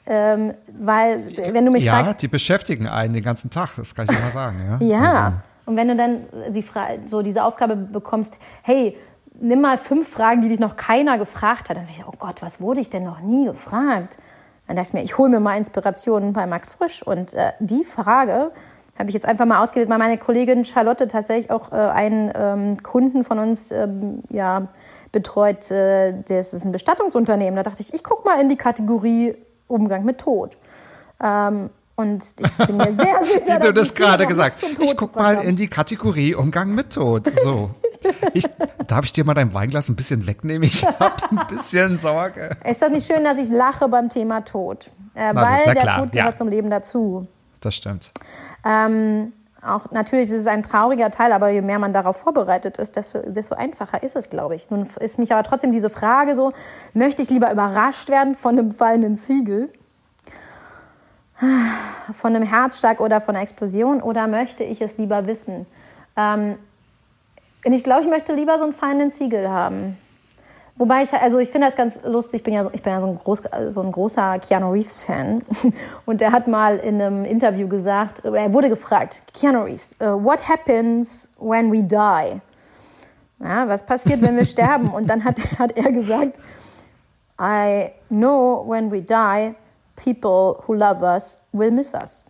Ähm, weil, wenn du mich ja, fragst. Ja, die beschäftigen einen den ganzen Tag, das kann ich mal sagen. Ja. ja. Also. Und wenn du dann sie so diese Aufgabe bekommst, hey, nimm mal fünf Fragen, die dich noch keiner gefragt hat. Dann ich, oh Gott, was wurde ich denn noch nie gefragt? Dann dachte ich mir, ich hole mir mal Inspirationen bei Max Frisch. Und äh, die Frage habe ich jetzt einfach mal ausgewählt, weil meine Kollegin Charlotte tatsächlich auch äh, einen ähm, Kunden von uns ähm, ja, betreut. Äh, das ist ein Bestattungsunternehmen. Da dachte ich, ich gucke mal in die Kategorie Umgang mit Tod. Ähm, und ich bin mir sehr sicher, dass du das gerade gesagt. Ich guck mal in die Kategorie Umgang mit Tod. So. Ich, darf ich dir mal dein Weinglas ein bisschen wegnehmen? Ich habe ein bisschen Sorge. Ist das nicht schön, dass ich lache beim Thema Tod? Äh, na, weil der klar, Tod gehört ja. zum Leben dazu. Das stimmt. Ähm, auch natürlich ist es ein trauriger Teil, aber je mehr man darauf vorbereitet ist, desto, desto einfacher ist es, glaube ich. Nun ist mich aber trotzdem diese Frage so, möchte ich lieber überrascht werden von einem fallenden Ziegel, von einem Herzschlag oder von einer Explosion oder möchte ich es lieber wissen? Ähm, ich glaube, ich möchte lieber so einen feinen Ziegel haben. Wobei ich, also ich finde das ganz lustig, ich bin ja so, ich bin ja so, ein, groß, so ein großer Keanu Reeves-Fan. Und der hat mal in einem Interview gesagt, er wurde gefragt, Keanu Reeves, uh, what happens when we die? Ja, was passiert, wenn wir sterben? Und dann hat, hat er gesagt, I know when we die, people who love us will miss us.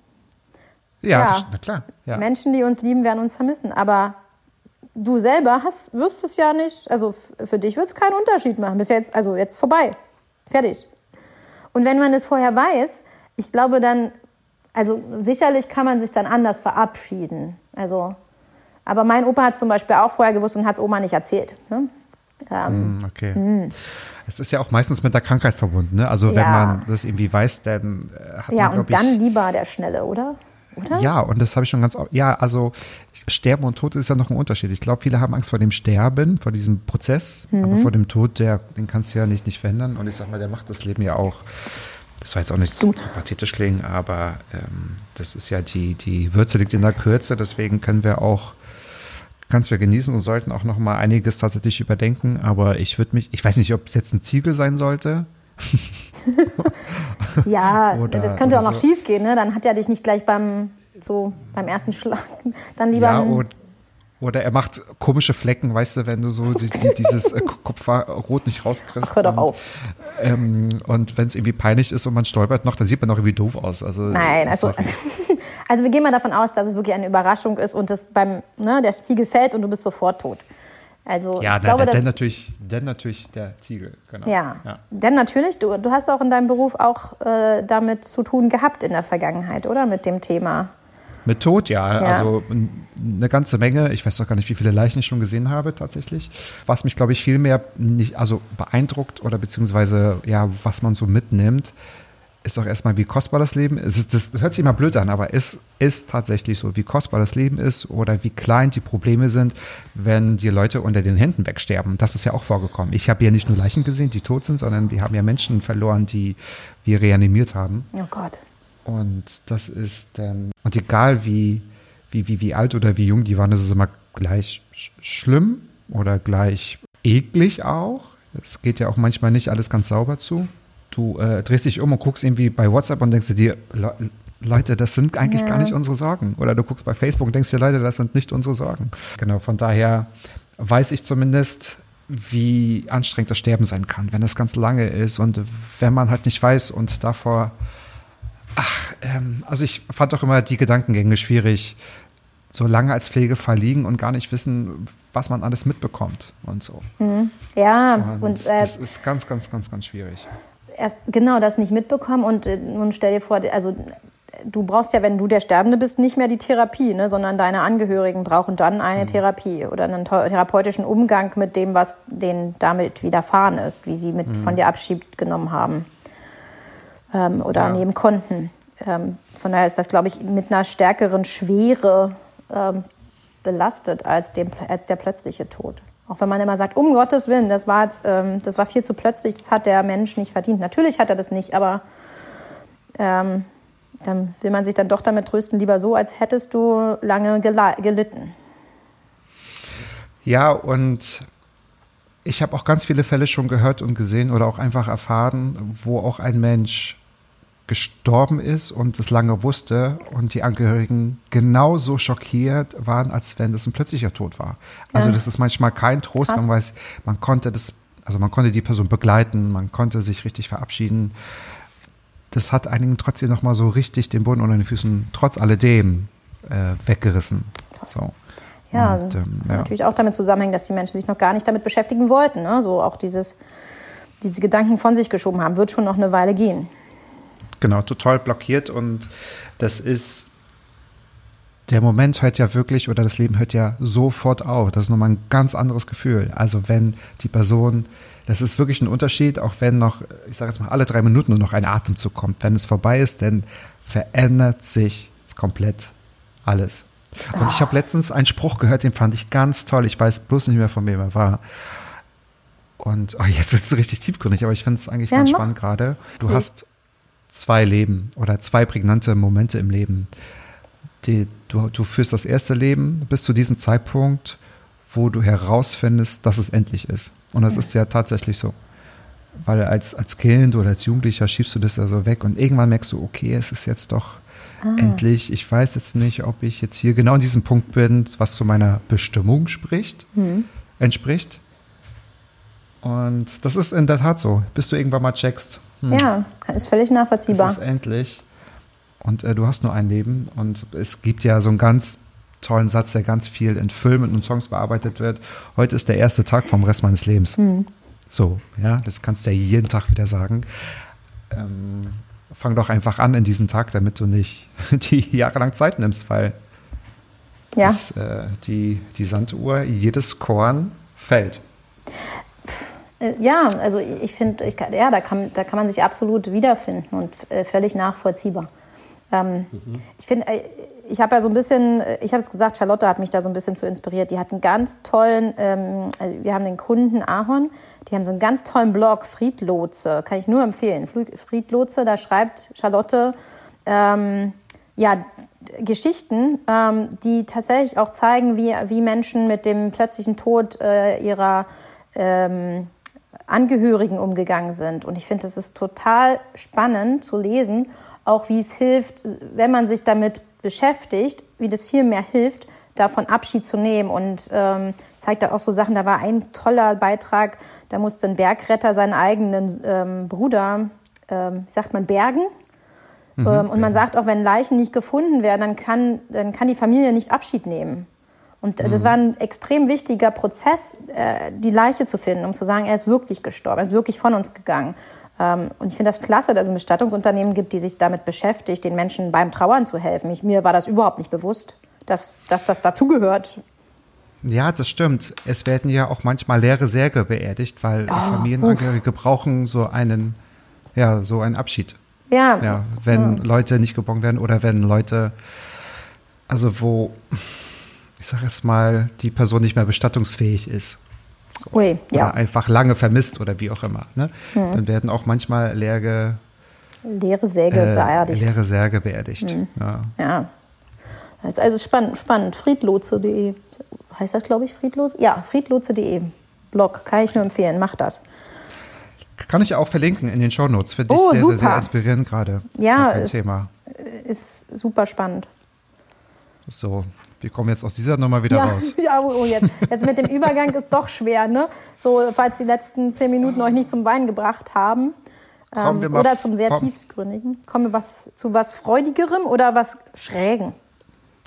Ja, ja das, na klar. Ja. Menschen, die uns lieben, werden uns vermissen. Aber du selber hast, wirst es ja nicht, also für dich wird es keinen Unterschied machen. Bis jetzt, also jetzt vorbei. Fertig. Und wenn man es vorher weiß, ich glaube dann, also sicherlich kann man sich dann anders verabschieden. Also, aber mein Opa hat zum Beispiel auch vorher gewusst und hat es Oma nicht erzählt. Ne? Ähm, mm, okay. Mh. Es ist ja auch meistens mit der Krankheit verbunden. Ne? Also ja. wenn man das irgendwie weiß, dann äh, hat ja, man, Ja, und dann lieber der Schnelle, oder? Oder? Ja, und das habe ich schon ganz, ja, also Sterben und Tod ist ja noch ein Unterschied. Ich glaube, viele haben Angst vor dem Sterben, vor diesem Prozess, mhm. aber vor dem Tod, der, den kannst du ja nicht, nicht verändern. Und ich sag mal, der macht das Leben ja auch, das war jetzt auch nicht so, so pathetisch klingen, aber ähm, das ist ja die, die Würze liegt in der Kürze, deswegen können wir auch ganz wir genießen und sollten auch noch mal einiges tatsächlich überdenken. Aber ich würde mich, ich weiß nicht, ob es jetzt ein Ziegel sein sollte. ja, oder, das könnte auch noch so. schief gehen, ne? Dann hat er dich nicht gleich beim, so, beim ersten Schlag. Dann lieber. Ja, oder, oder er macht komische Flecken, weißt du, wenn du so die, die, dieses äh, Kopfrot nicht rauskriegst. Ach, hör doch und, auf. Ähm, und wenn es irgendwie peinlich ist und man stolpert noch, dann sieht man auch irgendwie doof aus. Also, Nein, also, also Also wir gehen mal davon aus, dass es wirklich eine Überraschung ist und das beim, ne, der Ziegel fällt und du bist sofort tot. Also ja, ich glaube, denn, natürlich, denn natürlich der Ziegel, genau. Ja, ja. denn natürlich, du, du hast auch in deinem Beruf auch äh, damit zu tun gehabt in der Vergangenheit, oder? Mit dem Thema. Mit Tod, ja. ja. Also eine ganze Menge. Ich weiß doch gar nicht, wie viele Leichen ich schon gesehen habe tatsächlich. Was mich, glaube ich, viel mehr nicht, also beeindruckt oder beziehungsweise ja, was man so mitnimmt, ist doch erstmal, wie kostbar das Leben ist. Das, hört sich immer blöd an, aber es ist tatsächlich so, wie kostbar das Leben ist oder wie klein die Probleme sind, wenn die Leute unter den Händen wegsterben. Das ist ja auch vorgekommen. Ich habe ja nicht nur Leichen gesehen, die tot sind, sondern wir haben ja Menschen verloren, die wir reanimiert haben. Oh Gott. Und das ist dann, und egal wie, wie, wie, wie alt oder wie jung die waren, das ist immer gleich schlimm oder gleich eklig auch. Es geht ja auch manchmal nicht alles ganz sauber zu. Du äh, drehst dich um und guckst irgendwie bei WhatsApp und denkst dir, Le Leute, das sind eigentlich ja. gar nicht unsere Sorgen. Oder du guckst bei Facebook und denkst dir, Leute, das sind nicht unsere Sorgen. Genau, von daher weiß ich zumindest, wie anstrengend das Sterben sein kann, wenn es ganz lange ist und wenn man halt nicht weiß und davor, ach, ähm, also ich fand auch immer die Gedankengänge schwierig, so lange als Pflegefall liegen und gar nicht wissen, was man alles mitbekommt und so. Mhm. Ja, und, und äh, das ist ganz, ganz, ganz, ganz schwierig erst genau das nicht mitbekommen und äh, nun stell dir vor, also du brauchst ja, wenn du der Sterbende bist, nicht mehr die Therapie, ne, sondern deine Angehörigen brauchen dann eine mhm. Therapie oder einen therapeutischen Umgang mit dem, was denen damit widerfahren ist, wie sie mit mhm. von dir Abschied genommen haben ähm, oder ja. nehmen konnten. Ähm, von daher ist das, glaube ich, mit einer stärkeren Schwere ähm, belastet als, dem, als der plötzliche Tod. Auch wenn man immer sagt, um Gottes Willen, das war, jetzt, ähm, das war viel zu plötzlich, das hat der Mensch nicht verdient. Natürlich hat er das nicht, aber ähm, dann will man sich dann doch damit trösten, lieber so, als hättest du lange gelitten. Ja, und ich habe auch ganz viele Fälle schon gehört und gesehen oder auch einfach erfahren, wo auch ein Mensch gestorben ist und es lange wusste und die Angehörigen genauso schockiert waren, als wenn das ein plötzlicher Tod war. Also ja. das ist manchmal kein Trost, Krass. man weiß, man konnte das, also man konnte die Person begleiten, man konnte sich richtig verabschieden. Das hat einigen trotzdem noch mal so richtig den Boden unter den Füßen trotz alledem äh, weggerissen. Krass. So. Ja, und, ähm, ja, natürlich auch damit zusammenhängen, dass die Menschen sich noch gar nicht damit beschäftigen wollten. Ne? So auch dieses, diese Gedanken von sich geschoben haben, wird schon noch eine Weile gehen. Genau, total blockiert und das ist der Moment hört ja wirklich oder das Leben hört ja sofort auf. Das ist nochmal ein ganz anderes Gefühl. Also wenn die Person, das ist wirklich ein Unterschied, auch wenn noch, ich sage jetzt mal, alle drei Minuten nur noch ein Atemzug kommt. Wenn es vorbei ist, dann verändert sich komplett alles. Und ich habe letztens einen Spruch gehört, den fand ich ganz toll. Ich weiß bloß nicht mehr, von wem er war. Und oh, jetzt wird es richtig tiefgründig, aber ich finde es eigentlich ja, ganz noch? spannend gerade. Du okay. hast zwei Leben oder zwei prägnante Momente im Leben. Die, du, du führst das erste Leben bis zu diesem Zeitpunkt, wo du herausfindest, dass es endlich ist. Und das ja. ist ja tatsächlich so. Weil als, als Kind oder als Jugendlicher schiebst du das ja so weg und irgendwann merkst du, okay, es ist jetzt doch ah. endlich. Ich weiß jetzt nicht, ob ich jetzt hier genau an diesem Punkt bin, was zu meiner Bestimmung spricht, mhm. entspricht. Und das ist in der Tat so, bis du irgendwann mal checkst, hm. Ja, ist völlig nachvollziehbar. Es ist endlich. Und äh, du hast nur ein Leben. Und es gibt ja so einen ganz tollen Satz, der ganz viel in Filmen und Songs bearbeitet wird. Heute ist der erste Tag vom Rest meines Lebens. Hm. So, ja, das kannst du ja jeden Tag wieder sagen. Ähm, fang doch einfach an in diesem Tag, damit du nicht die jahrelang Zeit nimmst, weil ja. das, äh, die, die Sanduhr, jedes Korn fällt. Äh, ja, also ich finde, ja, da kann, da kann man sich absolut wiederfinden und äh, völlig nachvollziehbar. Ähm, mhm. Ich finde, äh, ich habe ja so ein bisschen, ich habe es gesagt, Charlotte hat mich da so ein bisschen zu inspiriert. Die hat einen ganz tollen, ähm, wir haben den Kunden Ahorn, die haben so einen ganz tollen Blog, Friedlotse, kann ich nur empfehlen. Friedlotse, da schreibt Charlotte, ähm, ja, Geschichten, ähm, die tatsächlich auch zeigen, wie, wie Menschen mit dem plötzlichen Tod äh, ihrer ähm, Angehörigen umgegangen sind. Und ich finde, es ist total spannend zu lesen, auch wie es hilft, wenn man sich damit beschäftigt, wie das viel mehr hilft, davon Abschied zu nehmen. Und ähm, zeigt da auch so Sachen, da war ein toller Beitrag, da musste ein Bergretter seinen eigenen ähm, Bruder, ähm, wie sagt man, bergen. Mhm, ähm, und man sagt auch, wenn Leichen nicht gefunden werden, dann kann, dann kann die Familie nicht Abschied nehmen. Und mhm. das war ein extrem wichtiger Prozess, äh, die Leiche zu finden, um zu sagen, er ist wirklich gestorben, er ist wirklich von uns gegangen. Ähm, und ich finde das klasse, dass es ein Bestattungsunternehmen gibt, die sich damit beschäftigt, den Menschen beim Trauern zu helfen. Ich, mir war das überhaupt nicht bewusst, dass, dass das dazugehört. Ja, das stimmt. Es werden ja auch manchmal leere Särge beerdigt, weil oh, Familienangehörige uff. brauchen so einen, ja, so einen Abschied. Ja. Ja, wenn ja. Leute nicht geboren werden oder wenn Leute, also wo, ich sag jetzt mal, die Person nicht mehr bestattungsfähig ist. Ui, ja. Oder einfach lange vermisst oder wie auch immer. Ne? Mhm. Dann werden auch manchmal leere, leere Säge äh, beerdigt. Leere Särge beerdigt. Mhm. Ja. ja. Also spannend, spannend. Friedlotse.de. Heißt das, glaube ich, Friedlose? Ja, friedlotse.de. Blog. Kann ich nur empfehlen. Mach das. Kann ich auch verlinken in den Shownotes. Finde ich oh, sehr, sehr, sehr inspirierend gerade. Ja, ist, Thema. Ist super spannend. So, wir kommen jetzt aus dieser Nummer wieder ja, raus. Ja, oh, oh, jetzt. jetzt mit dem Übergang ist doch schwer, ne? So, falls die letzten zehn Minuten euch nicht zum Weinen gebracht haben. Ähm, oder zum sehr tiefgründigen. Kommen wir was, zu was Freudigerem oder was Schrägen?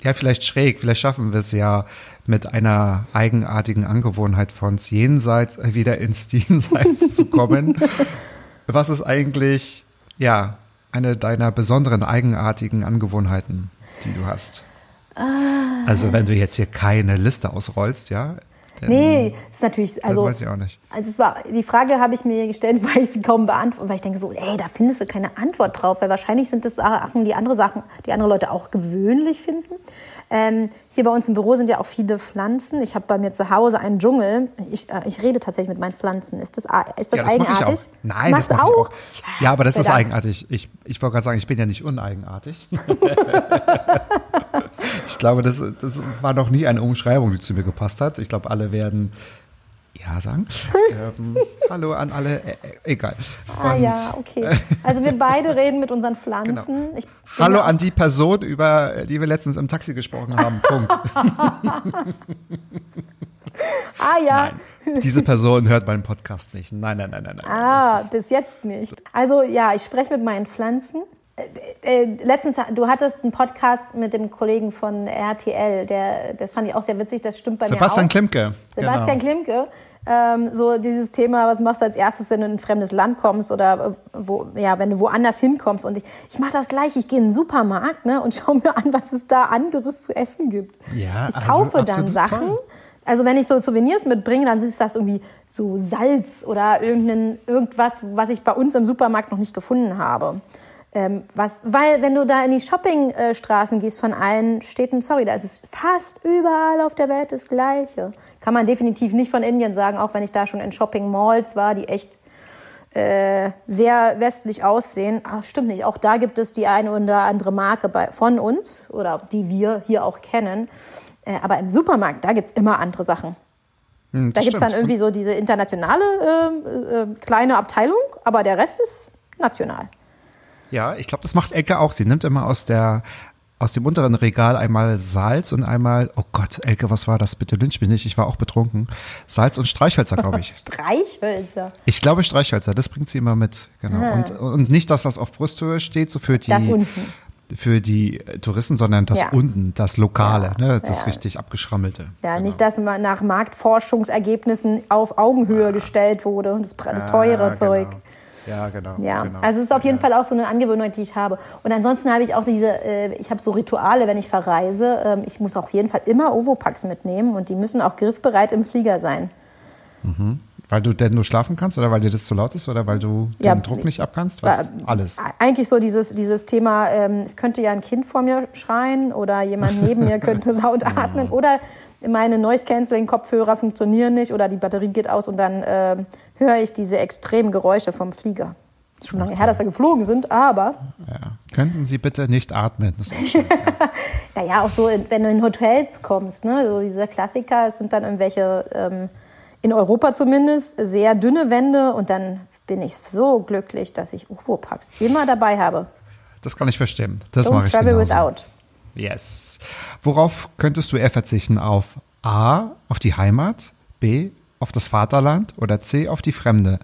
Ja, vielleicht schräg. Vielleicht schaffen wir es ja mit einer eigenartigen Angewohnheit von Jenseits wieder ins Jenseits zu kommen. Was ist eigentlich, ja, eine deiner besonderen eigenartigen Angewohnheiten, die du hast? Ah. Also wenn du jetzt hier keine Liste ausrollst, ja? Nee, ist natürlich, also. Das weiß ich auch nicht. Also es war, die Frage habe ich mir gestellt, weil ich sie kaum beantworte, weil ich denke so, ey, da findest du keine Antwort drauf, weil wahrscheinlich sind das Sachen, die andere Sachen, die andere Leute auch gewöhnlich finden. Ähm, hier bei uns im Büro sind ja auch viele Pflanzen. Ich habe bei mir zu Hause einen Dschungel. Ich, äh, ich rede tatsächlich mit meinen Pflanzen. Ist das, ist das, ja, das eigenartig? Nein, das, das mache ich auch. Ja, aber das ist eigenartig. Ich, ich wollte gerade sagen, ich bin ja nicht uneigenartig. ich glaube, das, das war noch nie eine Umschreibung, die zu mir gepasst hat. Ich glaube, alle werden ja sagen. ähm, hallo an alle, äh, äh egal. Ah Und, ja, okay. Also wir beide reden mit unseren Pflanzen. Genau. Hallo an die Person, über die wir letztens im Taxi gesprochen haben. Punkt. ah ja. Nein, diese Person hört meinen Podcast nicht. Nein, nein, nein, nein. nein. Ah, bis jetzt nicht. Also ja, ich spreche mit meinen Pflanzen. Äh, äh, letztens, du hattest einen Podcast mit dem Kollegen von RTL, der, das fand ich auch sehr witzig, das stimmt bei Sebastian mir auch. Klimke. Sebastian genau. Klimke. Ähm, so dieses Thema, was machst du als erstes, wenn du in ein fremdes Land kommst oder äh, wo, ja, wenn du woanders hinkommst. Und ich, ich mache das gleich, ich gehe in den Supermarkt ne, und schaue mir an, was es da anderes zu essen gibt. Ja, ich also kaufe dann Sachen. Toll. Also wenn ich so Souvenirs mitbringe, dann ist das irgendwie so Salz oder irgendein, irgendwas, was ich bei uns im Supermarkt noch nicht gefunden habe. Ähm, was, weil wenn du da in die Shoppingstraßen gehst von allen Städten, sorry, da ist es fast überall auf der Welt das Gleiche. Kann man definitiv nicht von Indien sagen, auch wenn ich da schon in Shopping Malls war, die echt äh, sehr westlich aussehen. Ach, stimmt nicht, auch da gibt es die eine oder andere Marke bei, von uns oder die wir hier auch kennen. Äh, aber im Supermarkt, da gibt es immer andere Sachen. Hm, da gibt es dann irgendwie so diese internationale äh, äh, kleine Abteilung, aber der Rest ist national. Ja, ich glaube, das macht Elke auch. Sie nimmt immer aus der aus dem unteren Regal einmal Salz und einmal, oh Gott, Elke, was war das? Bitte lynch mich nicht, ich war auch betrunken. Salz und Streichhölzer, glaube ich. Streichhölzer? Ich glaube Streichhölzer, das bringt sie immer mit, genau. Ah. Und, und nicht das, was auf Brusthöhe steht, so für die, für die Touristen, sondern das ja. unten, das Lokale, ja. ne, das ja. richtig abgeschrammelte. Ja, genau. nicht, dass man nach Marktforschungsergebnissen auf Augenhöhe gestellt wurde, das, das teure Zeug. Genau. Ja, genau. Ja, genau. also es ist auf jeden ja. Fall auch so eine Angewohnheit, die ich habe. Und ansonsten habe ich auch diese, äh, ich habe so Rituale, wenn ich verreise. Ähm, ich muss auf jeden Fall immer Ovopax mitnehmen und die müssen auch griffbereit im Flieger sein. Mhm. Weil du denn nur schlafen kannst oder weil dir das zu laut ist oder weil du ja, den Druck nicht abkannst? Was? Alles. Eigentlich so dieses, dieses Thema, ähm, es könnte ja ein Kind vor mir schreien oder jemand neben mir könnte laut atmen oder meine Noise-Canceling-Kopfhörer funktionieren nicht oder die Batterie geht aus und dann äh, höre ich diese extremen Geräusche vom Flieger. Ist schon lange her, dass wir geflogen sind, aber. Ja. Könnten Sie bitte nicht atmen? Das ist auch naja, auch so, wenn du in Hotels kommst, ne? so diese Klassiker, es sind dann irgendwelche, ähm, in Europa zumindest, sehr dünne Wände und dann bin ich so glücklich, dass ich Uropax immer dabei habe. Das kann ich verstehen. Das mache ich travel genauso. without. Yes. Worauf könntest du eher verzichten? Auf A, auf die Heimat, B, auf das Vaterland oder C, auf die Fremde?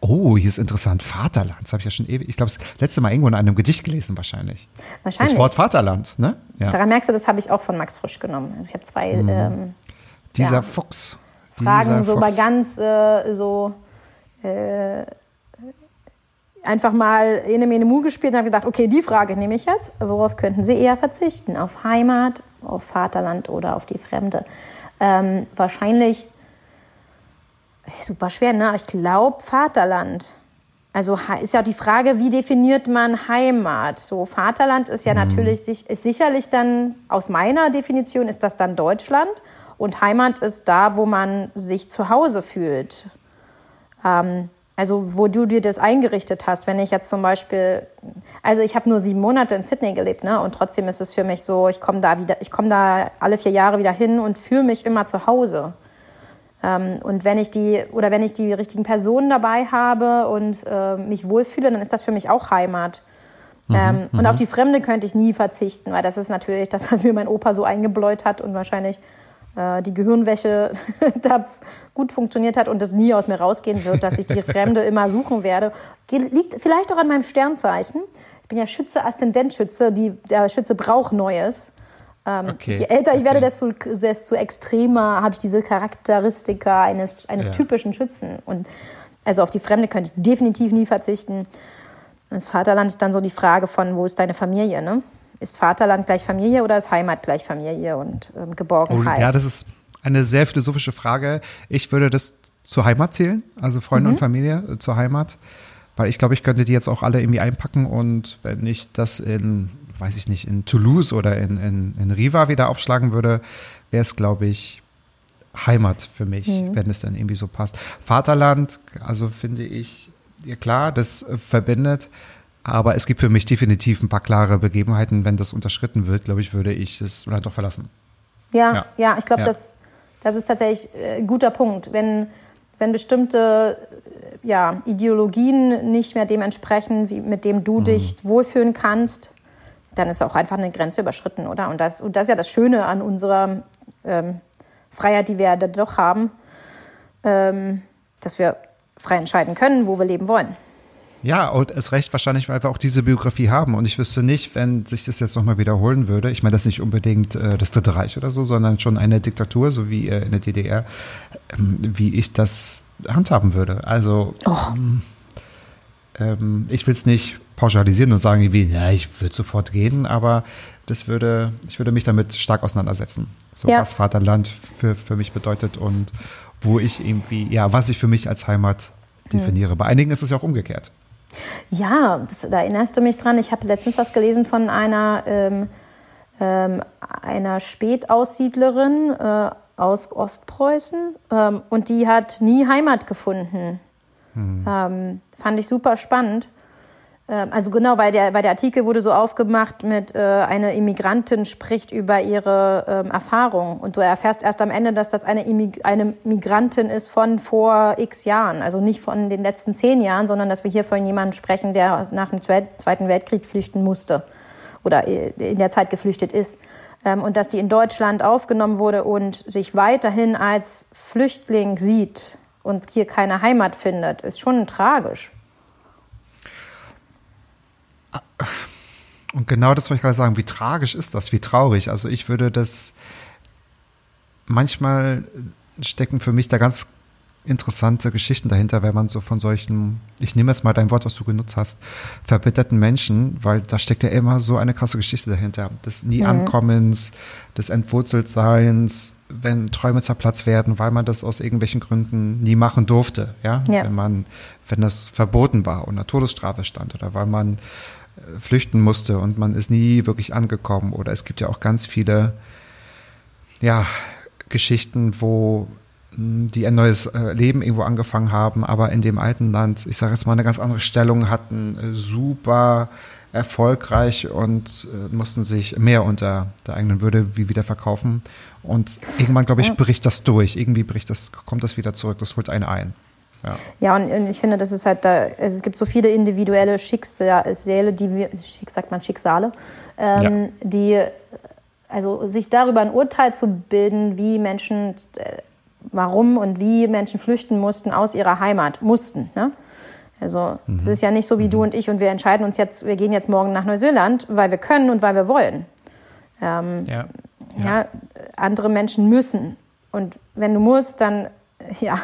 Oh, hier ist interessant. Vaterland. Das habe ich ja schon ewig. Ich glaube, das letzte Mal irgendwo in einem Gedicht gelesen, wahrscheinlich. Wahrscheinlich. Das Wort Vaterland, ne? Ja. Daran merkst du, das habe ich auch von Max Frisch genommen. Also ich habe zwei mhm. ähm, dieser ja, Fuchs. Fragen dieser so Fuchs. mal ganz äh, so äh, einfach mal in eine Mu gespielt und habe gedacht, okay, die Frage nehme ich jetzt. Worauf könnten Sie eher verzichten? Auf Heimat, auf Vaterland oder auf die Fremde? Ähm, wahrscheinlich super schwer, ne? Ich glaube Vaterland. Also ist ja die Frage, wie definiert man Heimat? So Vaterland ist ja mhm. natürlich ist sicherlich dann aus meiner Definition ist das dann Deutschland und Heimat ist da, wo man sich zu Hause fühlt. Ähm, also wo du dir das eingerichtet hast. Wenn ich jetzt zum Beispiel, also ich habe nur sieben Monate in Sydney gelebt, ne? Und trotzdem ist es für mich so, ich komme da wieder, ich komme da alle vier Jahre wieder hin und fühle mich immer zu Hause. Ähm, und wenn ich die oder wenn ich die richtigen Personen dabei habe und äh, mich wohlfühle, dann ist das für mich auch Heimat. Mhm, ähm, und auf mhm. die Fremde könnte ich nie verzichten, weil das ist natürlich das, was mir mein Opa so eingebläut hat und wahrscheinlich äh, die Gehirnwäsche da gut funktioniert hat und das nie aus mir rausgehen wird, dass ich die Fremde immer suchen werde. Liegt vielleicht auch an meinem Sternzeichen. Ich bin ja Schütze, Aszendentschütze. Die, der Schütze braucht Neues. Ähm, okay. Je älter ich werde, desto, desto extremer habe ich diese Charakteristika eines, eines ja. typischen Schützen. Und also auf die Fremde könnte ich definitiv nie verzichten. Das Vaterland ist dann so die Frage von, wo ist deine Familie, ne? Ist Vaterland gleich Familie oder ist Heimat gleich Familie und ähm, Geborgenheit? Oh, ja, das ist eine sehr philosophische Frage. Ich würde das zur Heimat zählen, also Freunde mhm. und Familie äh, zur Heimat. Weil ich glaube, ich könnte die jetzt auch alle irgendwie einpacken und wenn ich das in weiß ich nicht, in Toulouse oder in, in, in Riva wieder aufschlagen würde, wäre es, glaube ich, Heimat für mich, mhm. wenn es dann irgendwie so passt. Vaterland, also finde ich, ja klar, das verbindet, aber es gibt für mich definitiv ein paar klare Begebenheiten. Wenn das unterschritten wird, glaube ich, würde ich es Land doch verlassen. Ja, ja, ja ich glaube, ja. das, das ist tatsächlich äh, ein guter Punkt. Wenn, wenn bestimmte ja, Ideologien nicht mehr dem entsprechen, wie, mit dem du mhm. dich wohlfühlen kannst, dann ist auch einfach eine Grenze überschritten, oder? Und das, und das ist ja das Schöne an unserer ähm, Freiheit, die wir da doch haben, ähm, dass wir frei entscheiden können, wo wir leben wollen. Ja, und es recht wahrscheinlich, weil wir auch diese Biografie haben. Und ich wüsste nicht, wenn sich das jetzt nochmal wiederholen würde, ich meine, das ist nicht unbedingt äh, das Dritte Reich oder so, sondern schon eine Diktatur, so wie äh, in der DDR, ähm, wie ich das handhaben würde. Also, oh. ähm, ich will es nicht pauschalisieren und sagen wie, ja, ich würde sofort gehen, aber das würde, ich würde mich damit stark auseinandersetzen. So ja. was Vaterland für, für mich bedeutet und wo ich irgendwie, ja, was ich für mich als Heimat definiere. Hm. Bei einigen ist es ja auch umgekehrt. Ja, das, da erinnerst du mich dran. Ich habe letztens was gelesen von einer, ähm, ähm, einer Spätaussiedlerin äh, aus Ostpreußen ähm, und die hat nie Heimat gefunden. Hm. Ähm, fand ich super spannend. Ähm, also genau, weil der, weil der Artikel wurde so aufgemacht mit, äh, eine Immigrantin spricht über ihre ähm, Erfahrung. Und du erfährst erst am Ende, dass das eine, Immig eine Migrantin ist von vor x Jahren. Also nicht von den letzten zehn Jahren, sondern dass wir hier von jemandem sprechen, der nach dem Zweiten Weltkrieg flüchten musste oder äh, in der Zeit geflüchtet ist. Ähm, und dass die in Deutschland aufgenommen wurde und sich weiterhin als Flüchtling sieht und hier keine Heimat findet, ist schon tragisch. Und genau das wollte ich gerade sagen. Wie tragisch ist das? Wie traurig? Also ich würde das manchmal stecken für mich da ganz interessante Geschichten dahinter, wenn man so von solchen, ich nehme jetzt mal dein Wort, was du genutzt hast, verbitterten Menschen, weil da steckt ja immer so eine krasse Geschichte dahinter. Des Nie-Ankommens, mhm. des Entwurzeltseins, wenn Träume zerplatzt werden, weil man das aus irgendwelchen Gründen nie machen durfte, ja? ja. Wenn man, wenn das verboten war und eine Todesstrafe stand oder weil man flüchten musste und man ist nie wirklich angekommen. Oder es gibt ja auch ganz viele ja, Geschichten, wo hm, die ein neues äh, Leben irgendwo angefangen haben, aber in dem alten Land, ich sage jetzt mal, eine ganz andere Stellung hatten, äh, super erfolgreich und äh, mussten sich mehr unter der eigenen Würde wie wieder verkaufen. Und irgendwann, glaube ich, bricht das durch. Irgendwie bricht das, kommt das wieder zurück, das holt einen ein. Ja, ja und, ich finde, das ist halt da, also es gibt so viele individuelle Schicksale, die wir, sagt man Schicksale, ähm, ja. die, also sich darüber ein Urteil zu bilden, wie Menschen äh, warum und wie Menschen flüchten mussten aus ihrer Heimat. Mussten. Ne? Also mhm. das ist ja nicht so wie du und ich und wir entscheiden uns jetzt, wir gehen jetzt morgen nach Neuseeland, weil wir können und weil wir wollen. Ähm. Ja. ja. andere Menschen müssen. Und wenn du musst, dann ja,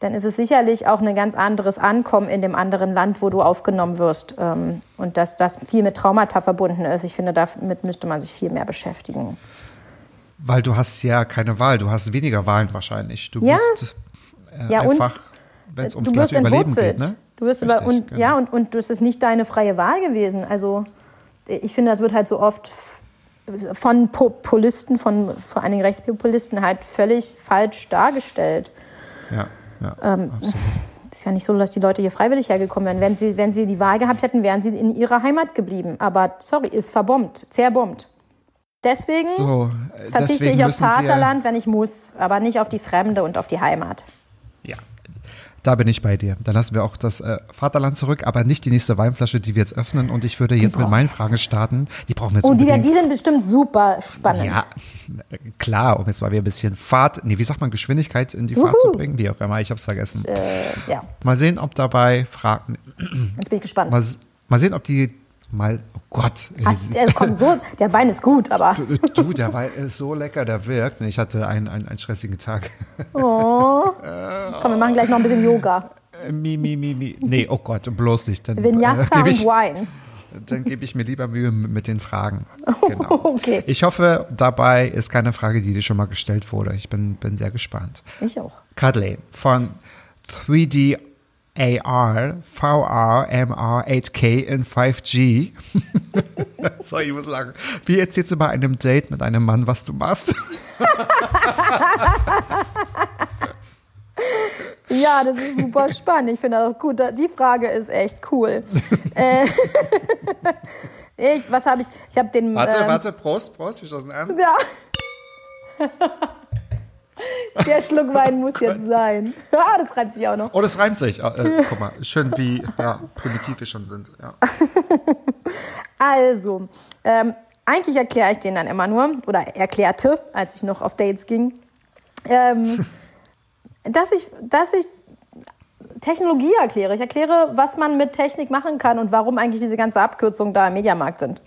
dann ist es sicherlich auch ein ganz anderes Ankommen in dem anderen Land, wo du aufgenommen wirst. Ähm, und dass das viel mit Traumata verbunden ist. Ich finde, damit müsste man sich viel mehr beschäftigen. Weil du hast ja keine Wahl, du hast weniger Wahlen wahrscheinlich. Du ja. bist äh, ja, einfach, wenn es ums gleiche Überleben geht, ne? Du wirst Richtig, über, und genau. ja und, und das ist nicht deine freie Wahl gewesen. Also ich finde, das wird halt so oft von Populisten, von vor allen Dingen Rechtspopulisten halt völlig falsch dargestellt. Ja, ja, ähm, ist ja nicht so, dass die Leute hier freiwillig hergekommen wären. Wenn sie, wenn sie die Wahl gehabt hätten, wären sie in ihrer Heimat geblieben. Aber sorry, ist verbombt, zerbombt. Deswegen so, äh, verzichte deswegen ich aufs Vaterland, wenn ich muss, aber nicht auf die Fremde und auf die Heimat. Ja, da bin ich bei dir. Dann lassen wir auch das äh, Vaterland zurück, aber nicht die nächste Weinflasche, die wir jetzt öffnen. Und ich würde jetzt mit meinen Fragen starten. Die brauchen wir jetzt Oh, die, die sind bestimmt super spannend. Ja, klar, um jetzt mal wieder ein bisschen Fahrt, nee, wie sagt man, Geschwindigkeit in die Fahrt Uhu. zu bringen, wie auch immer, ich habe es vergessen. Äh, ja. Mal sehen, ob dabei Fragen. Jetzt bin ich gespannt. Mal, mal sehen, ob die mal, oh Gott. Äh, komm, so, der Wein ist gut, aber. Du, du, der Wein ist so lecker, der wirkt. Ich hatte einen, einen, einen stressigen Tag. Oh. komm, wir machen gleich noch ein bisschen Yoga. Äh, mi, mi, mi, mi. Nee, oh Gott, bloß nicht. Dann, Vinyasa äh, ich, und Wine. Dann gebe ich mir lieber Mühe mit den Fragen. Genau. okay. Ich hoffe, dabei ist keine Frage, die dir schon mal gestellt wurde. Ich bin, bin sehr gespannt. Ich auch. Kathleen von 3D AR, VR, MR, 8K in 5G. Sorry, ich muss lachen. Wie erzählst du bei einem Date mit einem Mann, was du machst? ja, das ist super spannend. Ich finde auch gut. Die Frage ist echt cool. Äh, ich, was habe ich? Ich habe den. Warte, ähm, warte, Prost, Prost, wir schlossen an. Ja. Der Schluck Wein muss jetzt sein. Ah, das reimt sich auch noch. Oh, das reimt sich. Ah, äh, guck mal, schön wie ja, primitiv wir schon sind. Ja. Also, ähm, eigentlich erkläre ich den dann immer nur, oder erklärte, als ich noch auf Dates ging, ähm, dass, ich, dass ich Technologie erkläre. Ich erkläre, was man mit Technik machen kann und warum eigentlich diese ganze Abkürzung da im Mediamarkt sind.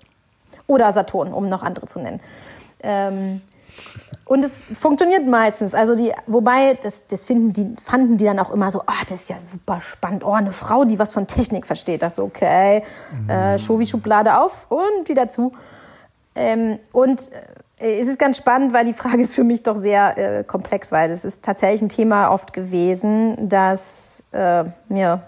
Oder Saturn, um noch andere zu nennen. Ähm, und es funktioniert meistens. Also die, wobei, das, das finden die, fanden die dann auch immer so, ah, oh, das ist ja super spannend. Oh, eine Frau, die was von Technik versteht. Das so, okay, mhm. äh, Schovi-Schublade auf und wieder zu. Ähm, und äh, es ist ganz spannend, weil die Frage ist für mich doch sehr äh, komplex, weil es ist tatsächlich ein Thema oft gewesen, dass äh, mir,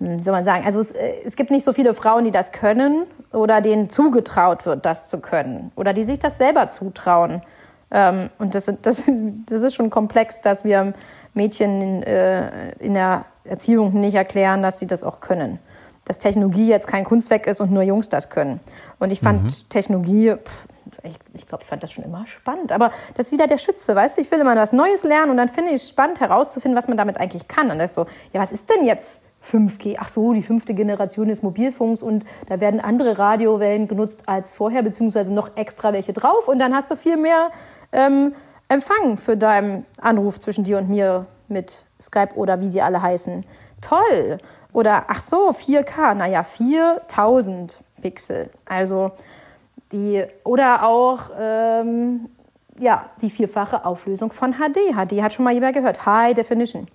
soll man sagen, also es, äh, es gibt nicht so viele Frauen, die das können oder denen zugetraut wird, das zu können oder die sich das selber zutrauen. Ähm, und das, das, das ist schon komplex, dass wir Mädchen in, äh, in der Erziehung nicht erklären, dass sie das auch können. Dass Technologie jetzt kein Kunstwerk ist und nur Jungs das können. Und ich fand mhm. Technologie, pff, ich, ich glaube, ich fand das schon immer spannend. Aber das ist wieder der Schütze, weißt du? Ich will immer was Neues lernen und dann finde ich es spannend herauszufinden, was man damit eigentlich kann. Und das ist so, ja, was ist denn jetzt 5G? Ach so, die fünfte Generation des Mobilfunks und da werden andere Radiowellen genutzt als vorher, beziehungsweise noch extra welche drauf. Und dann hast du viel mehr ähm, Empfang für deinen Anruf zwischen dir und mir mit Skype oder wie die alle heißen. Toll! Oder ach so, 4K, naja, 4000 Pixel. Also die, oder auch ähm, ja, die vierfache Auflösung von HD. HD hat schon mal jemand gehört. High Definition.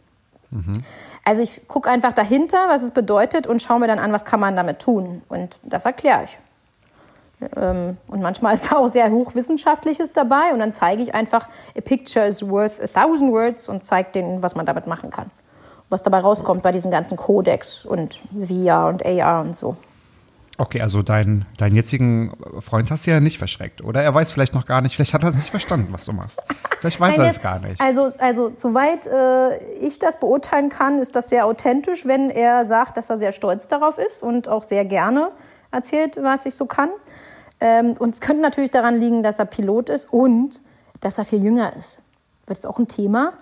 Mhm. Also ich gucke einfach dahinter, was es bedeutet und schaue mir dann an, was kann man damit tun. Und das erkläre ich. Ähm, und manchmal ist da auch sehr hochwissenschaftliches dabei und dann zeige ich einfach, a picture is worth a thousand words und zeige denen, was man damit machen kann. Was dabei rauskommt bei diesen ganzen Codex und VR und AR und so. Okay, also dein, deinen jetzigen Freund hast du ja nicht verschreckt, oder? Er weiß vielleicht noch gar nicht, vielleicht hat er es nicht verstanden, was du machst. Vielleicht weiß Nein, er es gar nicht. Also, also soweit äh, ich das beurteilen kann, ist das sehr authentisch, wenn er sagt, dass er sehr stolz darauf ist und auch sehr gerne erzählt, was ich so kann. Ähm, und es könnte natürlich daran liegen, dass er Pilot ist und dass er viel jünger ist. Das ist auch ein Thema.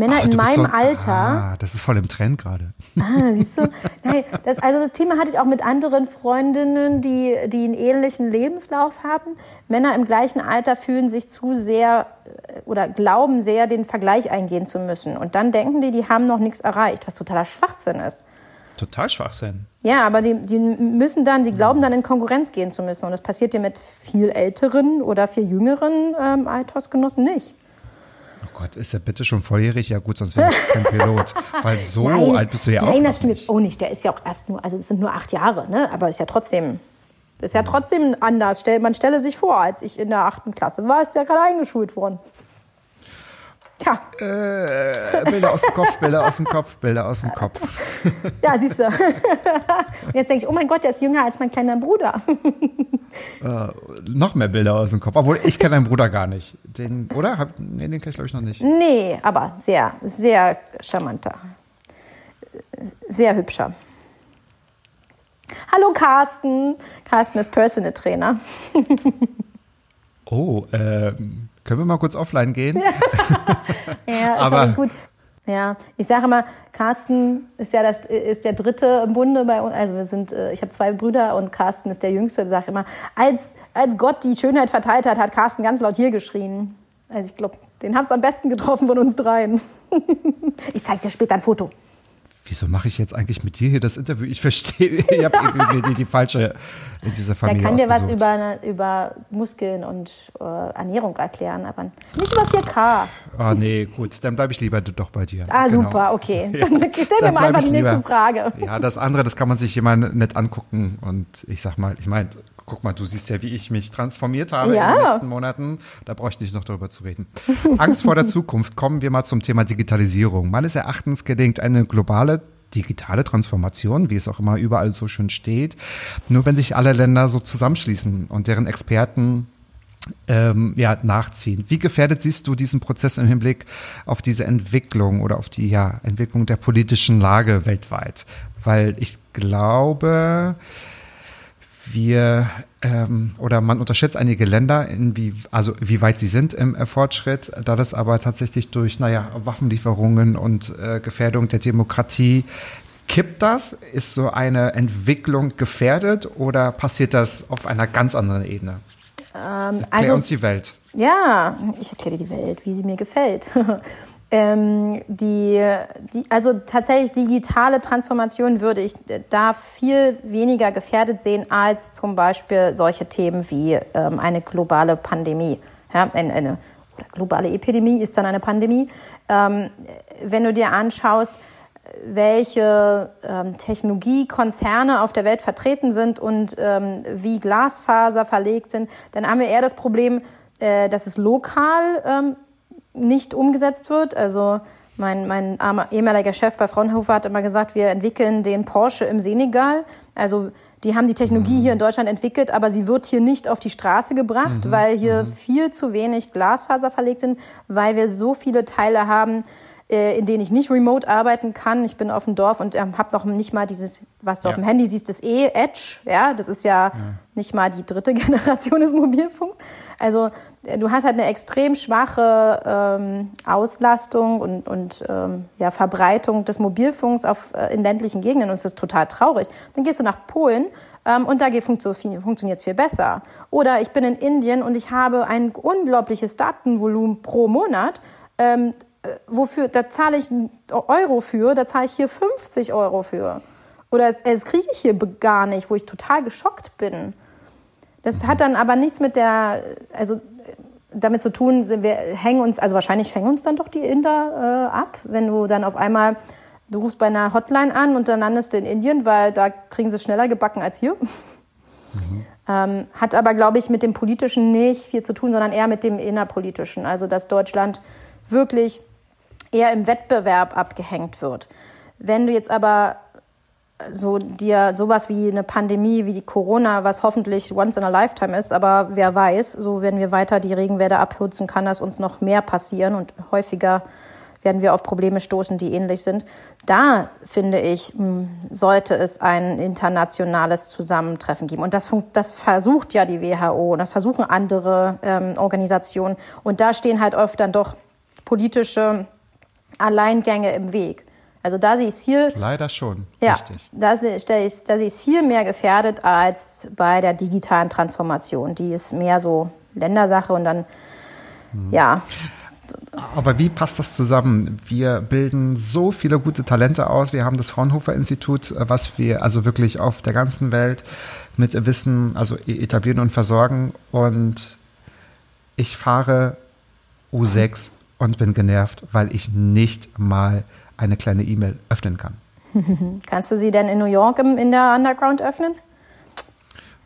Männer Ach, in meinem so, Alter. Ah, das ist voll im Trend gerade. Ah, siehst du? Nein, das, also das Thema hatte ich auch mit anderen Freundinnen, die, die einen ähnlichen Lebenslauf haben. Männer im gleichen Alter fühlen sich zu sehr äh, oder glauben sehr, den Vergleich eingehen zu müssen. Und dann denken die, die haben noch nichts erreicht, was totaler Schwachsinn ist. Total Schwachsinn. Ja, aber die, die müssen dann, die glauben dann in Konkurrenz gehen zu müssen. Und das passiert dir mit viel älteren oder viel jüngeren ähm, Altersgenossen nicht. Gott, ist er bitte schon volljährig? Ja gut, sonst wäre ich kein Pilot. Weil so Nein, alt bist du ja auch Nein, das stimmt jetzt auch nicht. Der ist ja auch erst nur, also es sind nur acht Jahre, ne? Aber ist ja trotzdem, ist ja trotzdem anders. Man stelle sich vor, als ich in der achten Klasse war, ist der gerade eingeschult worden. Tja, Äh, Bilder aus dem Kopf, Bilder aus dem Kopf, Bilder aus dem Kopf. ja, siehst du. Jetzt denke ich, oh mein Gott, der ist jünger als mein kleiner Bruder. Noch mehr Bilder aus dem Kopf. Obwohl, ich kenne deinen Bruder gar nicht. Den, oder? Hab, nee, den kenne ich glaube ich noch nicht. Nee, aber sehr, sehr charmanter. Sehr hübscher. Hallo Carsten. Carsten ist Personal Trainer. Oh, ähm, können wir mal kurz offline gehen? Ja, ist Aber- gut. Ja, ich sage immer, Carsten ist ja das, ist der dritte im Bunde bei uns. Also wir sind, äh, ich habe zwei Brüder und Carsten ist der Jüngste. Ich sage immer, als, als Gott die Schönheit verteilt hat, hat Carsten ganz laut hier geschrien. Also ich glaube, den hat's am besten getroffen von uns dreien. ich zeige dir später ein Foto. Wieso mache ich jetzt eigentlich mit dir hier das Interview? Ich verstehe, ich habe irgendwie mir die, die falsche in dieser Der Familie kann dir was über, über Muskeln und äh, Ernährung erklären, aber nicht über 4K. Ah nee, gut, dann bleibe ich lieber doch bei dir. Ah, Genau. super, okay. Dann stell mir Dann mal bleib einfach die nächste lieber- Frage. Ja, das andere, das kann man sich immer nett angucken. Und ich sag mal, ich meine, guck mal, du siehst ja, wie ich mich transformiert habe Ja. in den letzten Monaten. Da brauche ich nicht noch darüber zu reden. Angst vor der Zukunft. Kommen wir mal zum Thema Digitalisierung. Meines Erachtens gelingt eine globale digitale Transformation, wie es auch immer überall so schön steht, nur wenn sich alle Länder so zusammenschließen und deren Experten ähm, ja, nachziehen. Wie gefährdet siehst du diesen Prozess im Hinblick auf diese Entwicklung oder auf die ja, Entwicklung der politischen Lage weltweit? Weil ich glaube, wir ähm, oder man unterschätzt einige Länder, in wie, also wie weit sie sind im äh, Fortschritt, da das aber tatsächlich durch, naja, Waffenlieferungen und äh, Gefährdung der Demokratie Kippt das? Ist so eine Entwicklung gefährdet oder passiert das auf einer ganz anderen Ebene? Erklär also- uns die Welt. Ja, ich erkläre dir die Welt, wie sie mir gefällt. ähm, die, die, also tatsächlich digitale Transformation würde ich da viel weniger gefährdet sehen als zum Beispiel solche Themen wie ähm, eine globale Pandemie. Ja, eine, eine globale Epidemie ist dann eine Pandemie. Ähm, wenn du dir anschaust, welche ähm, Technologiekonzerne auf der Welt vertreten sind und ähm, wie Glasfaser verlegt sind, dann haben wir eher das Problem, äh, dass es lokal ähm, nicht umgesetzt wird. Also mein, mein ehemaliger Chef bei Fraunhofer hat immer gesagt, wir entwickeln den Porsche im Senegal. Also die haben die Technologie hier in Deutschland entwickelt, aber sie wird hier nicht auf die Straße gebracht, weil hier viel zu wenig Glasfaser verlegt sind, weil wir so viele Teile haben, äh, in denen ich nicht remote arbeiten kann. Ich bin auf dem Dorf und ähm, habe noch nicht mal dieses, was du Ja. auf dem Handy siehst, das E-Edge. Ja, das ist ja, nicht mal die dritte Generation des Mobilfunks. Also du hast halt eine extrem schwache ähm, Auslastung und, und ähm, ja, Verbreitung des Mobilfunks auf, äh, in ländlichen Gegenden und es ist total traurig. Dann gehst du nach Polen ähm, und da funktio- funktioniert es viel besser. Oder ich bin in Indien und ich habe ein unglaubliches Datenvolumen pro Monat. Ähm, äh, wofür, da zahle ich einen Euro für, da zahle ich hier 50 Euro für. Oder das, kriege ich hier gar nicht, wo ich total geschockt bin. Das hat dann aber nichts mit der, also damit zu tun, wir hängen uns, also wahrscheinlich hängen uns dann doch die Inder äh, ab, wenn du dann auf einmal, du rufst bei einer Hotline an und dann landest du in Indien, weil da kriegen sie es schneller gebacken als hier. Ähm, hat aber, glaube ich, mit dem Politischen nicht viel zu tun, sondern eher mit dem Innerpolitischen. Also, dass Deutschland wirklich eher im Wettbewerb abgehängt wird. Wenn du jetzt aber so dir sowas wie eine Pandemie wie die Corona, was hoffentlich once in a lifetime ist, aber wer weiß, so wenn wir weiter die Regenwälder abhutzen, kann das uns noch mehr passieren und häufiger werden wir auf Probleme stoßen, die ähnlich sind. Da finde ich, sollte es ein internationales Zusammentreffen geben. Und das, das versucht ja die WHO und das versuchen andere ähm, Organisationen. Und da stehen halt oft dann doch politische Alleingänge im Weg. Also da ich es hier Leider schon. ja, Richtig. da ich, da ist- da ich es viel mehr gefährdet als bei der digitalen Transformation. Die ist mehr so Ländersache und dann, Mhm. ja, Aber wie passt das zusammen? Wir bilden so viele gute Talente aus. Wir haben das Fraunhofer Institut, äh, was wir also wirklich auf der ganzen Welt mit Wissen also e- etablieren und versorgen. Und ich fahre U6 und bin genervt, weil ich nicht mal eine kleine E-Mail öffnen kann. Kannst du sie denn in New York im, in der Underground öffnen?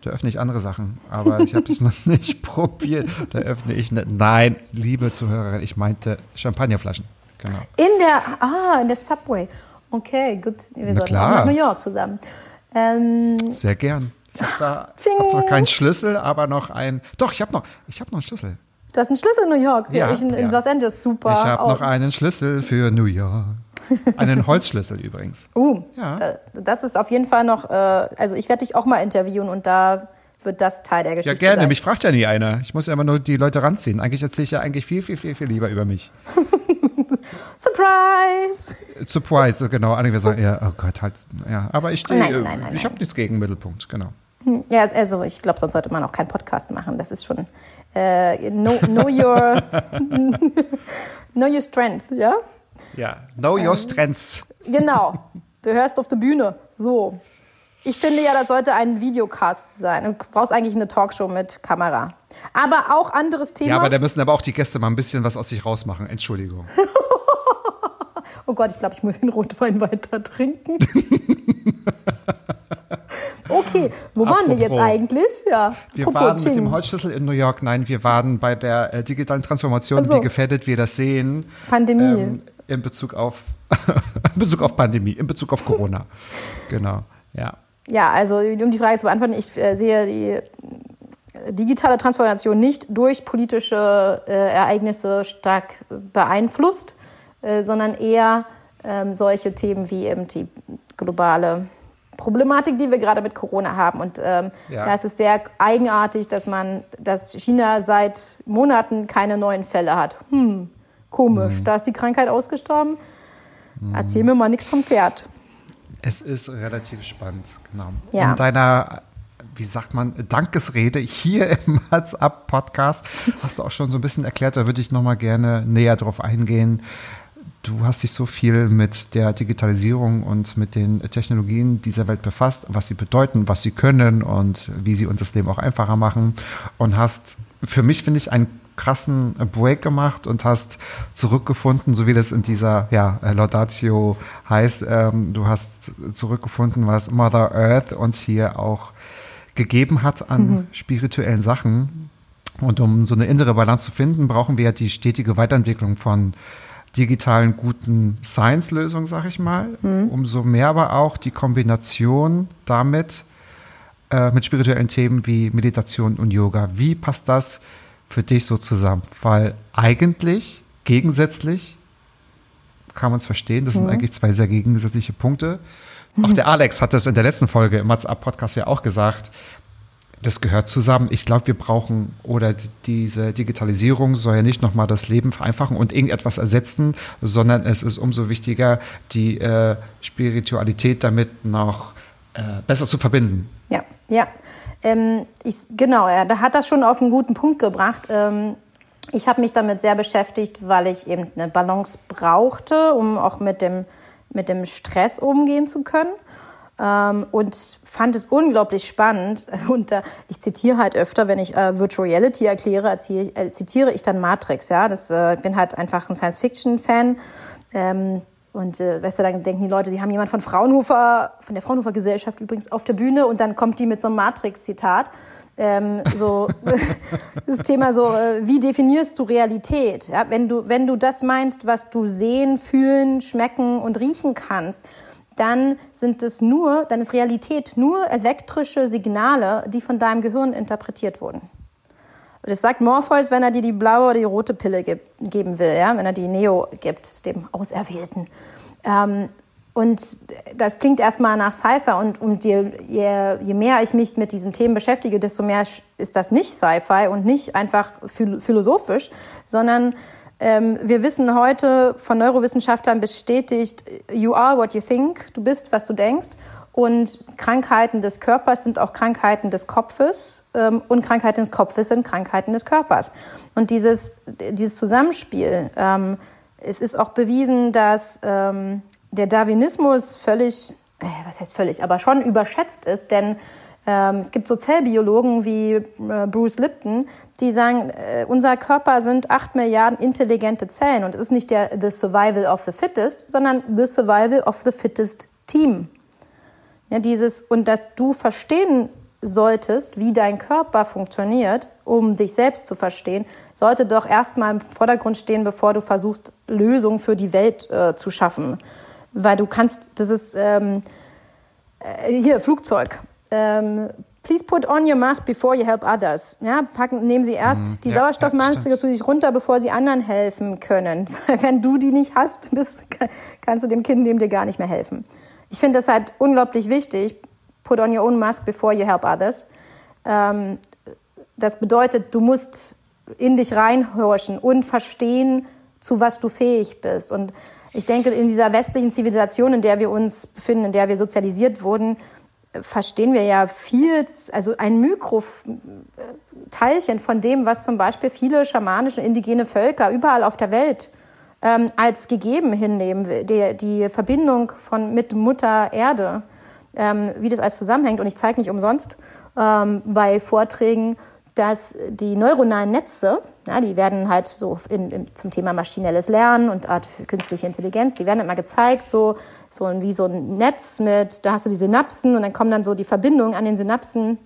Da öffne ich andere Sachen, aber ich habe es noch nicht probiert. Da öffne ich ne, Nein, liebe Zuhörerin, ich meinte Champagnerflaschen. Genau. In der, ah, in der Subway. Okay, gut. Wir Na sollten klar. nach New York zusammen. Ähm, Sehr gern. Ich habe da hab zwar keinen Schlüssel, aber noch ein. Doch, ich habe noch, ich habe noch einen Schlüssel. du hast einen Schlüssel in New York. Ja, ich in, in ja. Los Angeles, super. Ich habe noch einen Schlüssel für New York. Einen Holzschlüssel übrigens. Uh, Ja. da- das ist auf jeden Fall noch, äh, also ich werde dich auch mal interviewen und da wird das Teil der Geschichte Ja, gerne. sein. Mich fragt ja nie einer. Ich muss ja immer nur die Leute ranziehen. Eigentlich erzähle ich ja eigentlich viel, viel, viel, viel lieber über mich. Surprise! Surprise, genau. Einige sagen, ja, oh Gott, halt, ja. Aber ich stehe, Nein, nein, nein, ich habe nichts gegen Mittelpunkt, genau. Ja, also ich glaube, sonst sollte man auch keinen Podcast machen. Das ist schon äh, know, know your know your strength, ja? Ja, know Ähm. your strengths. Genau. Du hörst auf der Bühne. So. Ich finde ja, das sollte ein Videocast sein. Du brauchst eigentlich eine Talkshow mit Kamera. Aber auch anderes Thema. Ja, aber da müssen aber auch die Gäste mal ein bisschen was aus sich rausmachen. Entschuldigung. oh Gott, ich glaube, ich muss den Rotwein weiter trinken. okay, wo waren wir jetzt eigentlich? Ja. Wir apropos waren mit Ching. dem Holzschlüssel in New York. Nein, wir waren bei der äh, digitalen Transformation, Ach so. wie gefährdet wir das sehen. Pandemie. Ähm, in Bezug auf in Bezug auf Pandemie, in Bezug auf Corona. genau. Ja. Ja, also um die Frage zu beantworten, ich äh, sehe die digitale Transformation nicht durch politische äh, Ereignisse stark beeinflusst, äh, sondern eher ähm, solche Themen wie eben die globale Problematik, die wir gerade mit Corona haben. Und ähm, Ja. da ist es sehr eigenartig, dass man, dass China seit Monaten keine neuen Fälle hat. Hm, komisch. Da ist die Krankheit ausgestorben. Erzähl mir mal nichts vom Pferd. Es ist relativ spannend, genau. Ja. In deiner, wie sagt man, Dankesrede hier im Herz ab Podcast hast du auch schon so ein bisschen erklärt, da würde ich nochmal gerne näher drauf eingehen. Du hast dich so viel mit der Digitalisierung und mit den Technologien dieser Welt befasst, was sie bedeuten, was sie können und wie sie uns das Leben auch einfacher machen. Und hast für mich, finde ich, einen krassen Break gemacht und hast zurückgefunden, so wie das in dieser ja, Laudatio heißt. Ähm, du hast zurückgefunden, was Mother Earth uns hier auch gegeben hat an spirituellen Sachen. Und um so eine innere Balance zu finden, brauchen wir ja die stetige Weiterentwicklung von digitalen guten Science-Lösungen, sag ich mal. Umso mehr aber auch die Kombination damit äh, mit spirituellen Themen wie Meditation und Yoga. Wie passt das für dich so zusammen? Weil eigentlich gegensätzlich kann man es verstehen. Das sind eigentlich zwei sehr gegensätzliche Punkte. Auch der Alex hat das in der letzten Folge im WhatsApp Podcast ja auch gesagt. Das gehört zusammen. Ich glaube, wir brauchen oder die- diese Digitalisierung soll ja nicht nochmal das Leben vereinfachen und irgendetwas ersetzen, sondern es ist umso wichtiger, die äh, Spiritualität damit noch äh, besser zu verbinden. Ja, ja. Ähm, ich, genau, ja, da hat das schon auf einen guten Punkt gebracht. Ähm, ich habe mich damit sehr beschäftigt, weil ich eben eine Balance brauchte, um auch mit dem, mit dem Stress umgehen zu können. Ähm, und fand es unglaublich spannend. Und äh, ich zitiere halt öfter, wenn ich äh, Virtual Reality erkläre, erzähle, äh, zitiere ich dann Matrix. Ja, das äh, ich bin halt einfach ein Science-Fiction-Fan. Ähm, und äh, weißt du, dann denken die Leute, die haben jemand von Fraunhofer, von der Fraunhofer Gesellschaft übrigens auf der Bühne und dann kommt die mit so einem Matrix-Zitat. Ähm, so das Thema so, äh, wie definierst du Realität? Ja, wenn du wenn du das meinst, was du sehen, fühlen, schmecken und riechen kannst, dann sind es nur, dann ist Realität nur elektrische Signale, die von deinem Gehirn interpretiert wurden. Das sagt Morpheus, wenn er dir die blaue oder die rote Pille gibt, geben will, ja? wenn er die Neo gibt, dem Auserwählten. Ähm, und das klingt erstmal nach Sci-Fi und, und je, je, je mehr ich mich mit diesen Themen beschäftige, desto mehr ist das nicht Sci-Fi und nicht einfach phil philosophisch, sondern ähm, wir wissen heute von Neurowissenschaftlern bestätigt, you are what you think, du bist, was du denkst. Und Krankheiten des Körpers sind auch Krankheiten des Kopfes ähm, und Krankheiten des Kopfes sind Krankheiten des Körpers. Und dieses, dieses Zusammenspiel, ähm, es ist auch bewiesen, dass ähm, der Darwinismus völlig, äh, was heißt völlig, aber schon überschätzt ist, denn ähm, es gibt so Zellbiologen wie äh, Bruce Lipton, die sagen, äh, unser Körper sind acht Milliarden intelligente Zellen und es ist nicht der The Survival of the Fittest, sondern The Survival of the Fittest Team. Ja, dieses, und dass du verstehen solltest, wie dein Körper funktioniert, um dich selbst zu verstehen, sollte doch erstmal im Vordergrund stehen, bevor du versuchst, Lösungen für die Welt äh, zu schaffen. Weil du kannst, das ist ähm, äh, hier, Flugzeug. Ähm, please put on your mask before you help others. Ja, packen, nehmen Sie erst mhm, die ja, Sauerstoffmaske ja, zu sich runter, bevor Sie anderen helfen können. Wenn du die nicht hast, bist, kannst du dem Kind neben dir gar nicht mehr helfen. Ich finde das halt unglaublich wichtig. Put on your own mask before you help others. Ähm, das bedeutet, du musst in dich reinhorchen und verstehen, zu was du fähig bist. Und ich denke, in dieser westlichen Zivilisation, in der wir uns befinden, in der wir sozialisiert wurden, verstehen wir ja viel, also ein Mikroteilchen von dem, was zum Beispiel viele schamanische indigene Völker überall auf der Welt ähm, als gegeben hinnehmen, die, die Verbindung von, mit Mutter Erde, ähm, wie das alles zusammenhängt. Und ich zeige nicht umsonst ähm, bei Vorträgen, dass die neuronalen Netze, ja, die werden halt so in, in, zum Thema maschinelles Lernen und Art künstliche Intelligenz, die werden immer gezeigt, so, so wie so ein Netz mit, da hast du die Synapsen und dann kommen dann so die Verbindungen an den Synapsen.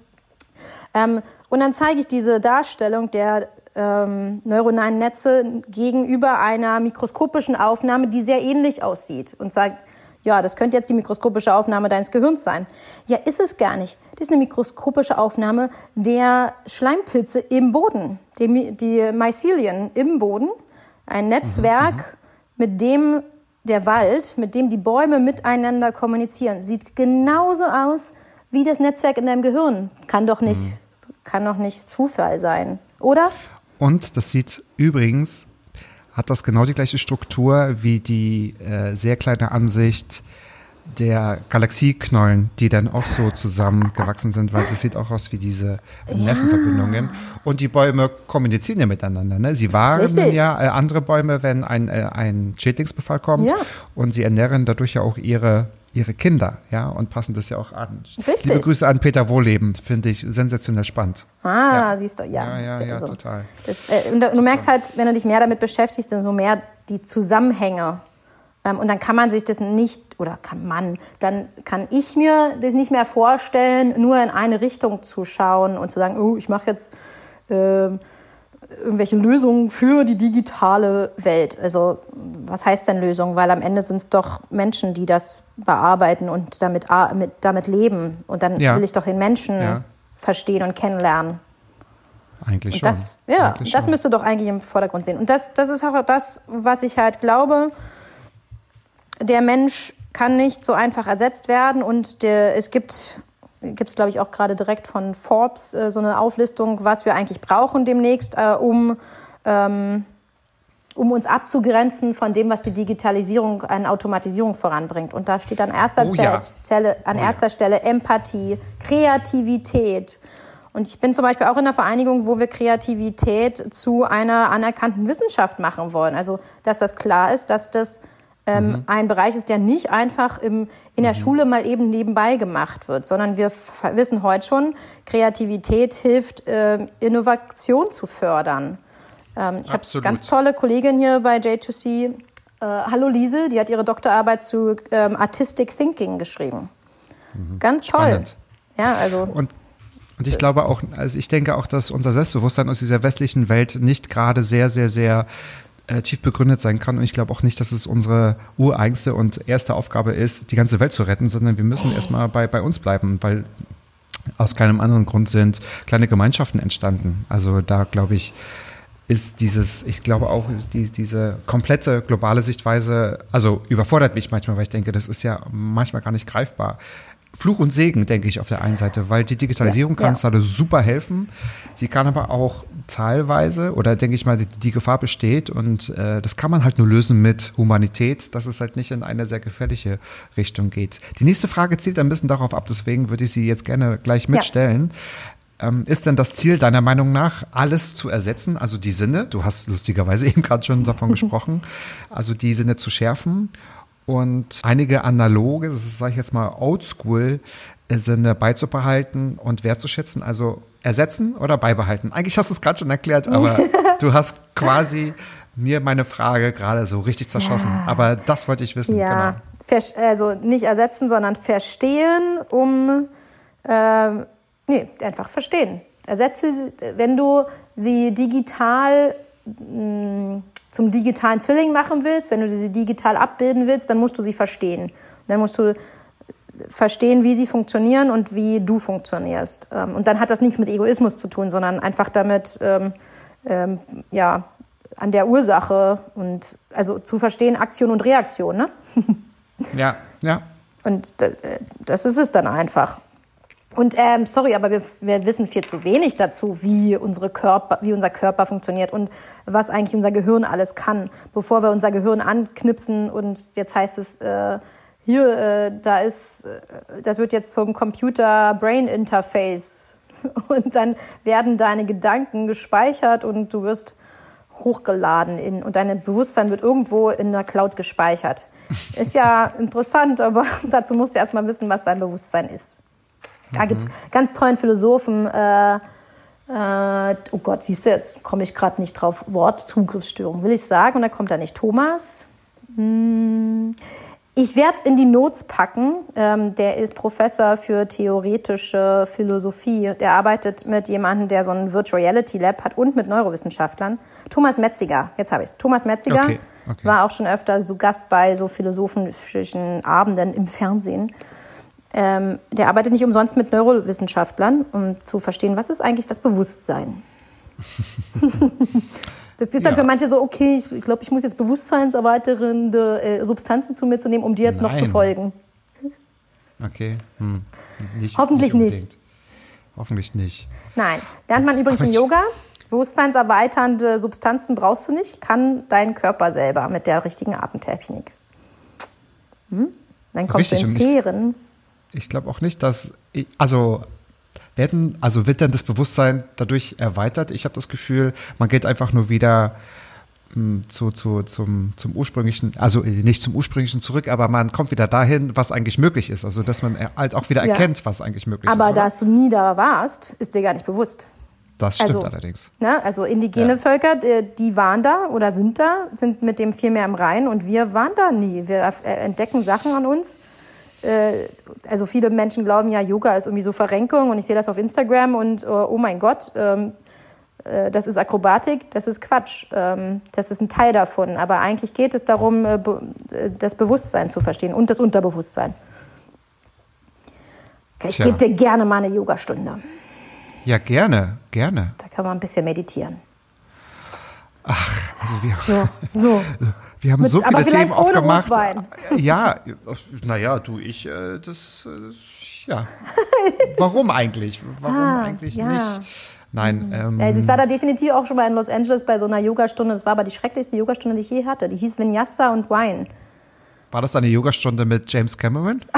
Ähm, und dann zeige ich diese Darstellung der ähm, neuronalen Netze gegenüber einer mikroskopischen Aufnahme, die sehr ähnlich aussieht und sagt, ja, das könnte jetzt die mikroskopische Aufnahme deines Gehirns sein. Ja, ist es gar nicht. Das ist eine mikroskopische Aufnahme der Schleimpilze im Boden, die, die Mycelien im Boden, ein Netzwerk, mhm, mhm. mit dem der Wald, mit dem die Bäume miteinander kommunizieren. Sieht genauso aus wie das Netzwerk in deinem Gehirn. Kann doch nicht, mhm. kann doch nicht Zufall sein, oder? Und das sieht übrigens, hat das genau die gleiche Struktur wie die äh, sehr kleine Ansicht der Galaxieknollen, die dann auch so zusammengewachsen sind, weil das sieht auch aus wie diese. Nervenverbindungen. Und die Bäume kommunizieren ja miteinander. Ne? Sie waren Richtig. ja äh, andere Bäume, wenn ein, äh, ein Schädlingsbefall kommt. Ja. Und sie ernähren dadurch ja auch ihre ihre Kinder, ja, und passen das ja auch an. Richtig. Liebe Grüße an Peter Wohleben, finde ich sensationell spannend. Ah, ja. siehst du, ja. Ja, ja, ja, also, total. Das, äh, und du total. merkst halt, wenn du dich mehr damit beschäftigst, dann so mehr die Zusammenhänge. Ähm, und dann kann man sich das nicht, oder kann man, dann kann ich mir das nicht mehr vorstellen, nur in eine Richtung zu schauen und zu sagen, oh, ich mache jetzt äh, irgendwelche Lösungen für die digitale Welt. Also was heißt denn Lösung? Weil am Ende sind es doch Menschen, die das bearbeiten und damit, mit, damit leben. Und dann ja. will ich doch den Menschen ja. verstehen und kennenlernen. Eigentlich und schon. Das, ja, eigentlich das schon. müsste doch eigentlich im Vordergrund sehen. Und das, das ist auch das, was ich halt glaube. Der Mensch kann nicht so einfach ersetzt werden und der, es gibt gibt es, glaube ich, auch gerade direkt von Forbes äh, so eine Auflistung, was wir eigentlich brauchen demnächst, äh, um, ähm, um uns abzugrenzen von dem, was die Digitalisierung an Automatisierung voranbringt. Und da steht an erster, oh, ja. Stelle, an oh, erster ja. Stelle Empathie, Kreativität. Und ich bin zum Beispiel auch in einer Vereinigung, wo wir Kreativität zu einer anerkannten Wissenschaft machen wollen. Also, dass das klar ist, dass das ähm, mhm. ein Bereich ist, der nicht einfach im, in der mhm. Schule mal eben nebenbei gemacht wird, sondern wir wissen heute schon, Kreativität hilft, äh, Innovation zu fördern. Ähm, ich habe ganz tolle Kollegin hier bei J2C. Äh, Hallo Liese, die hat ihre Doktorarbeit zu ähm, Artistic Thinking geschrieben. Mhm. Ganz toll. Spannend. Ja, also. Und und ich glaube auch, also ich denke auch, dass unser Selbstbewusstsein aus dieser westlichen Welt nicht gerade sehr, sehr, sehr äh, tief begründet sein kann. Und ich glaube auch nicht, dass es unsere ureigenste und erste Aufgabe ist, die ganze Welt zu retten, sondern wir müssen erstmal bei, bei uns bleiben, weil aus keinem anderen Grund sind kleine Gemeinschaften entstanden. Also da glaube ich, ist dieses, ich glaube auch, die, diese komplette globale Sichtweise, also überfordert mich manchmal, weil ich denke, das ist ja manchmal gar nicht greifbar. Fluch und Segen, denke ich, auf der einen Seite, weil die Digitalisierung Ja, kann ja. uns alle super helfen. Sie kann aber auch teilweise, oder denke ich mal, die, die Gefahr besteht und äh, das kann man halt nur lösen mit Humanität, dass es halt nicht in eine sehr gefährliche Richtung geht. Die nächste Frage zielt ein bisschen darauf ab, deswegen würde ich sie jetzt gerne gleich mitstellen. Ähm, ist denn das Ziel deiner Meinung nach, alles zu ersetzen, also die Sinne, du hast lustigerweise eben gerade schon davon gesprochen, also die Sinne zu schärfen und einige analoge, das sage ich jetzt mal oldschool, äh, Sinne beizubehalten und wertzuschätzen, also ersetzen oder beibehalten. Eigentlich hast du es gerade schon erklärt, aber du hast quasi mir meine Frage gerade so richtig zerschossen. Ja. Aber das wollte ich wissen. Ja, Genau. Also nicht ersetzen, sondern verstehen, um, ähm, nee, einfach verstehen. Ersetze, wenn du sie digital mh, zum digitalen Zwilling machen willst, wenn du sie digital abbilden willst, dann musst du sie verstehen. Dann musst du verstehen, wie sie funktionieren und wie du funktionierst. Ähm, Und dann hat das nichts mit Egoismus zu tun, sondern einfach damit, ähm, ähm, ja, an der Ursache und also zu verstehen Aktion und Reaktion, ne? Ja, ja. Und äh, das ist es dann einfach. Und ähm, sorry, aber wir, wir wissen viel zu wenig dazu, wie, unsere Körper, wie unser Körper funktioniert und was eigentlich unser Gehirn alles kann, bevor wir unser Gehirn anknipsen und jetzt heißt es, äh, hier, äh, da ist, äh, das wird jetzt zum Computer-Brain-Interface und dann werden deine Gedanken gespeichert und du wirst hochgeladen in, und dein Bewusstsein wird irgendwo in der Cloud gespeichert. Ist ja interessant, aber dazu musst du erstmal wissen, was dein Bewusstsein ist. Da gibt's ganz tollen Philosophen, äh, äh, oh Gott, siehst du, jetzt komme ich gerade nicht drauf, Wortzugriffsstörung, will ich sagen, und da kommt da nicht Thomas. Hm. Ich werde es in die Notes packen. Ähm, der ist Professor für theoretische Philosophie. Der arbeitet mit jemandem, der so ein Virtual Reality Lab hat und mit Neurowissenschaftlern. Thomas Metziger, jetzt habe ich es. Thomas Metziger Okay, okay. war auch schon öfter so Gast bei so philosophischen Abenden im Fernsehen. Ähm, der arbeitet nicht umsonst mit Neurowissenschaftlern, um zu verstehen, was ist eigentlich das Bewusstsein. das ist dann Ja. für manche so, okay, ich, ich glaube, ich muss jetzt bewusstseinserweiternde äh, Substanzen zu mir zu nehmen, um dir jetzt noch zu Nein. folgen. Okay. Hm. Nicht, Hoffentlich nicht. unbedingt. Hoffentlich nicht. Nein. Lernt man übrigens im Yoga. Bewusstseinserweiternde Substanzen brauchst du nicht, kann dein Körper selber mit der richtigen Atemtechnik. Hm? Dann kommst Richtig, du in Sphären. Ich glaube auch nicht, dass, ich, also werden, also wird dann das Bewusstsein dadurch erweitert? Ich habe das Gefühl, man geht einfach nur wieder mh, zu, zu, zum, zum ursprünglichen, also äh, nicht zum ursprünglichen zurück, aber man kommt wieder dahin, was eigentlich möglich ist. Also dass man er- halt auch wieder Ja. erkennt, was eigentlich möglich Aber ist. oder? dass du nie da warst, ist dir gar nicht bewusst. das stimmt also- allerdings. Ne? Also indigene Ja. Völker, die, waren da oder sind da, sind mit dem viel mehr im Reinen und wir waren da nie. Wir äh, entdecken Sachen an uns. Äh, Also viele Menschen glauben ja, Yoga ist irgendwie so Verrenkung und ich sehe das auf Instagram und äh, oh mein Gott, ähm, äh, das ist Akrobatik, das ist Quatsch. Ähm, Das ist ein Teil davon. Aber eigentlich geht es darum, äh, äh, das Bewusstsein zu verstehen und das Unterbewusstsein. Ich gebe dir gerne mal eine Yogastunde. Ja, gerne, gerne. Da kann man ein bisschen meditieren. Also wir, So, so. wir haben Mit- so viele Themen aufgemacht. Rotwein. Ja, naja, du, ich, äh, das, äh, das, ja. Warum eigentlich? Warum Ah, eigentlich ja. Mhm. nicht? Nein, ähm, Also ich war da definitiv auch schon mal in Los Angeles bei so einer Yogastunde. Das war aber die schrecklichste Yogastunde, die ich je hatte. Die hieß Vinyasa und Wine. war das eine Yogastunde mit James Cameron?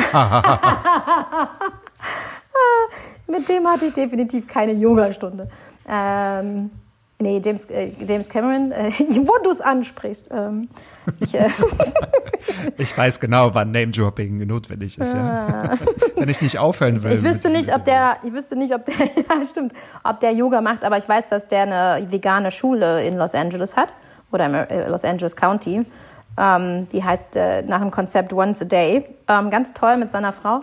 Mit dem hatte ich definitiv keine Yogastunde. Ähm, nee, James, äh, James Cameron, äh, wo du es ansprichst. Ähm, ich, äh, Ich weiß genau, wann Name-Dropping notwendig ist, ja. Wenn ich nicht aufhören will. ich wüsste nicht, ob der, ich wüsste nicht, ob der, ja stimmt, ob der Yoga macht, aber ich weiß, dass der eine vegane Schule in Los Angeles hat oder im äh, Los Angeles County. Ähm, die heißt äh, nach dem Konzept Once a Day. Ähm, ganz toll mit seiner Frau.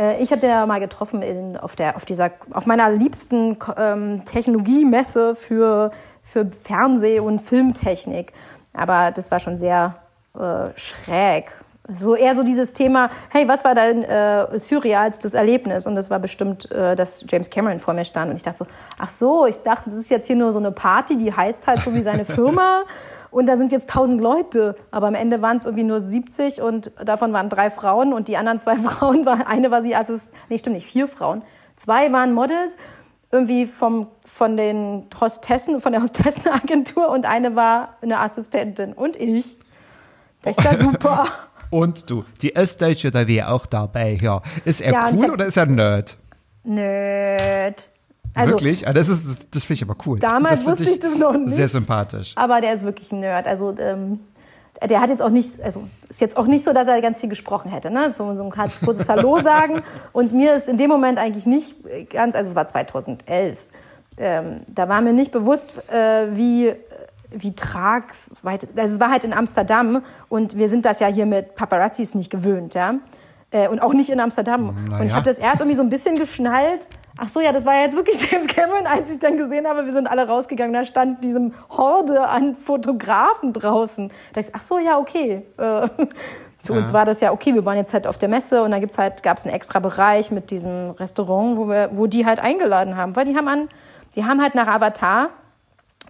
Äh, ich habe den ja mal getroffen in, auf, der, auf, dieser, auf meiner liebsten ähm, Technologiemesse für, für Fernseh- und Filmtechnik. Aber das war schon sehr äh, schräg. So eher so dieses Thema, hey, was war dein äh, surrealstes Erlebnis? Und das war bestimmt, äh, dass James Cameron vor mir stand. Und ich dachte so, ach so, ich dachte, das ist jetzt hier nur so eine Party, die heißt halt so wie seine Firma. Und da sind jetzt tausend Leute. Aber am Ende waren es irgendwie nur 70 und davon waren drei Frauen und die anderen zwei Frauen waren, eine war sie Assist, nee, stimmt nicht, vier Frauen. Zwei waren Models, irgendwie vom, von den Hostessen, von der Hostessenagentur und eine war eine Assistentin und ich. Das ist ja super. Und du, die Östdeutsche, da wäre auch dabei, ja. Ist er Ja, cool oder ist er Nerd? Nerd. Also, Wirklich? Ah, das ist, das finde ich aber cool. Damals wusste ich das noch nicht. Sehr sympathisch. Aber der ist wirklich ein Nerd. Also ähm, der hat jetzt auch nicht, also ist jetzt auch nicht so, dass er ganz viel gesprochen hätte. Ne? So, so ein kurzes Hallo sagen. Und mir ist in dem Moment eigentlich nicht ganz, also es war 2011, ähm, da war mir nicht bewusst, äh, wie wie tragweit, also es war halt in Amsterdam und wir sind das ja hier mit Paparazzis nicht gewöhnt, ja. Äh, und auch nicht in Amsterdam. Na und ich habe das erst irgendwie so ein bisschen geschnallt. Ach so, ja, das war ja jetzt wirklich James Cameron, als ich dann gesehen habe, wir sind alle rausgegangen, da stand diesem Horde an Fotografen draußen. Da ich, ach so, ja, okay. Äh, Für uns war das ja okay, wir waren jetzt halt auf der Messe und da gibt's halt, gab's einen extra Bereich mit diesem Restaurant, wo wir, wo die halt eingeladen haben. Weil die haben an, die haben halt nach Avatar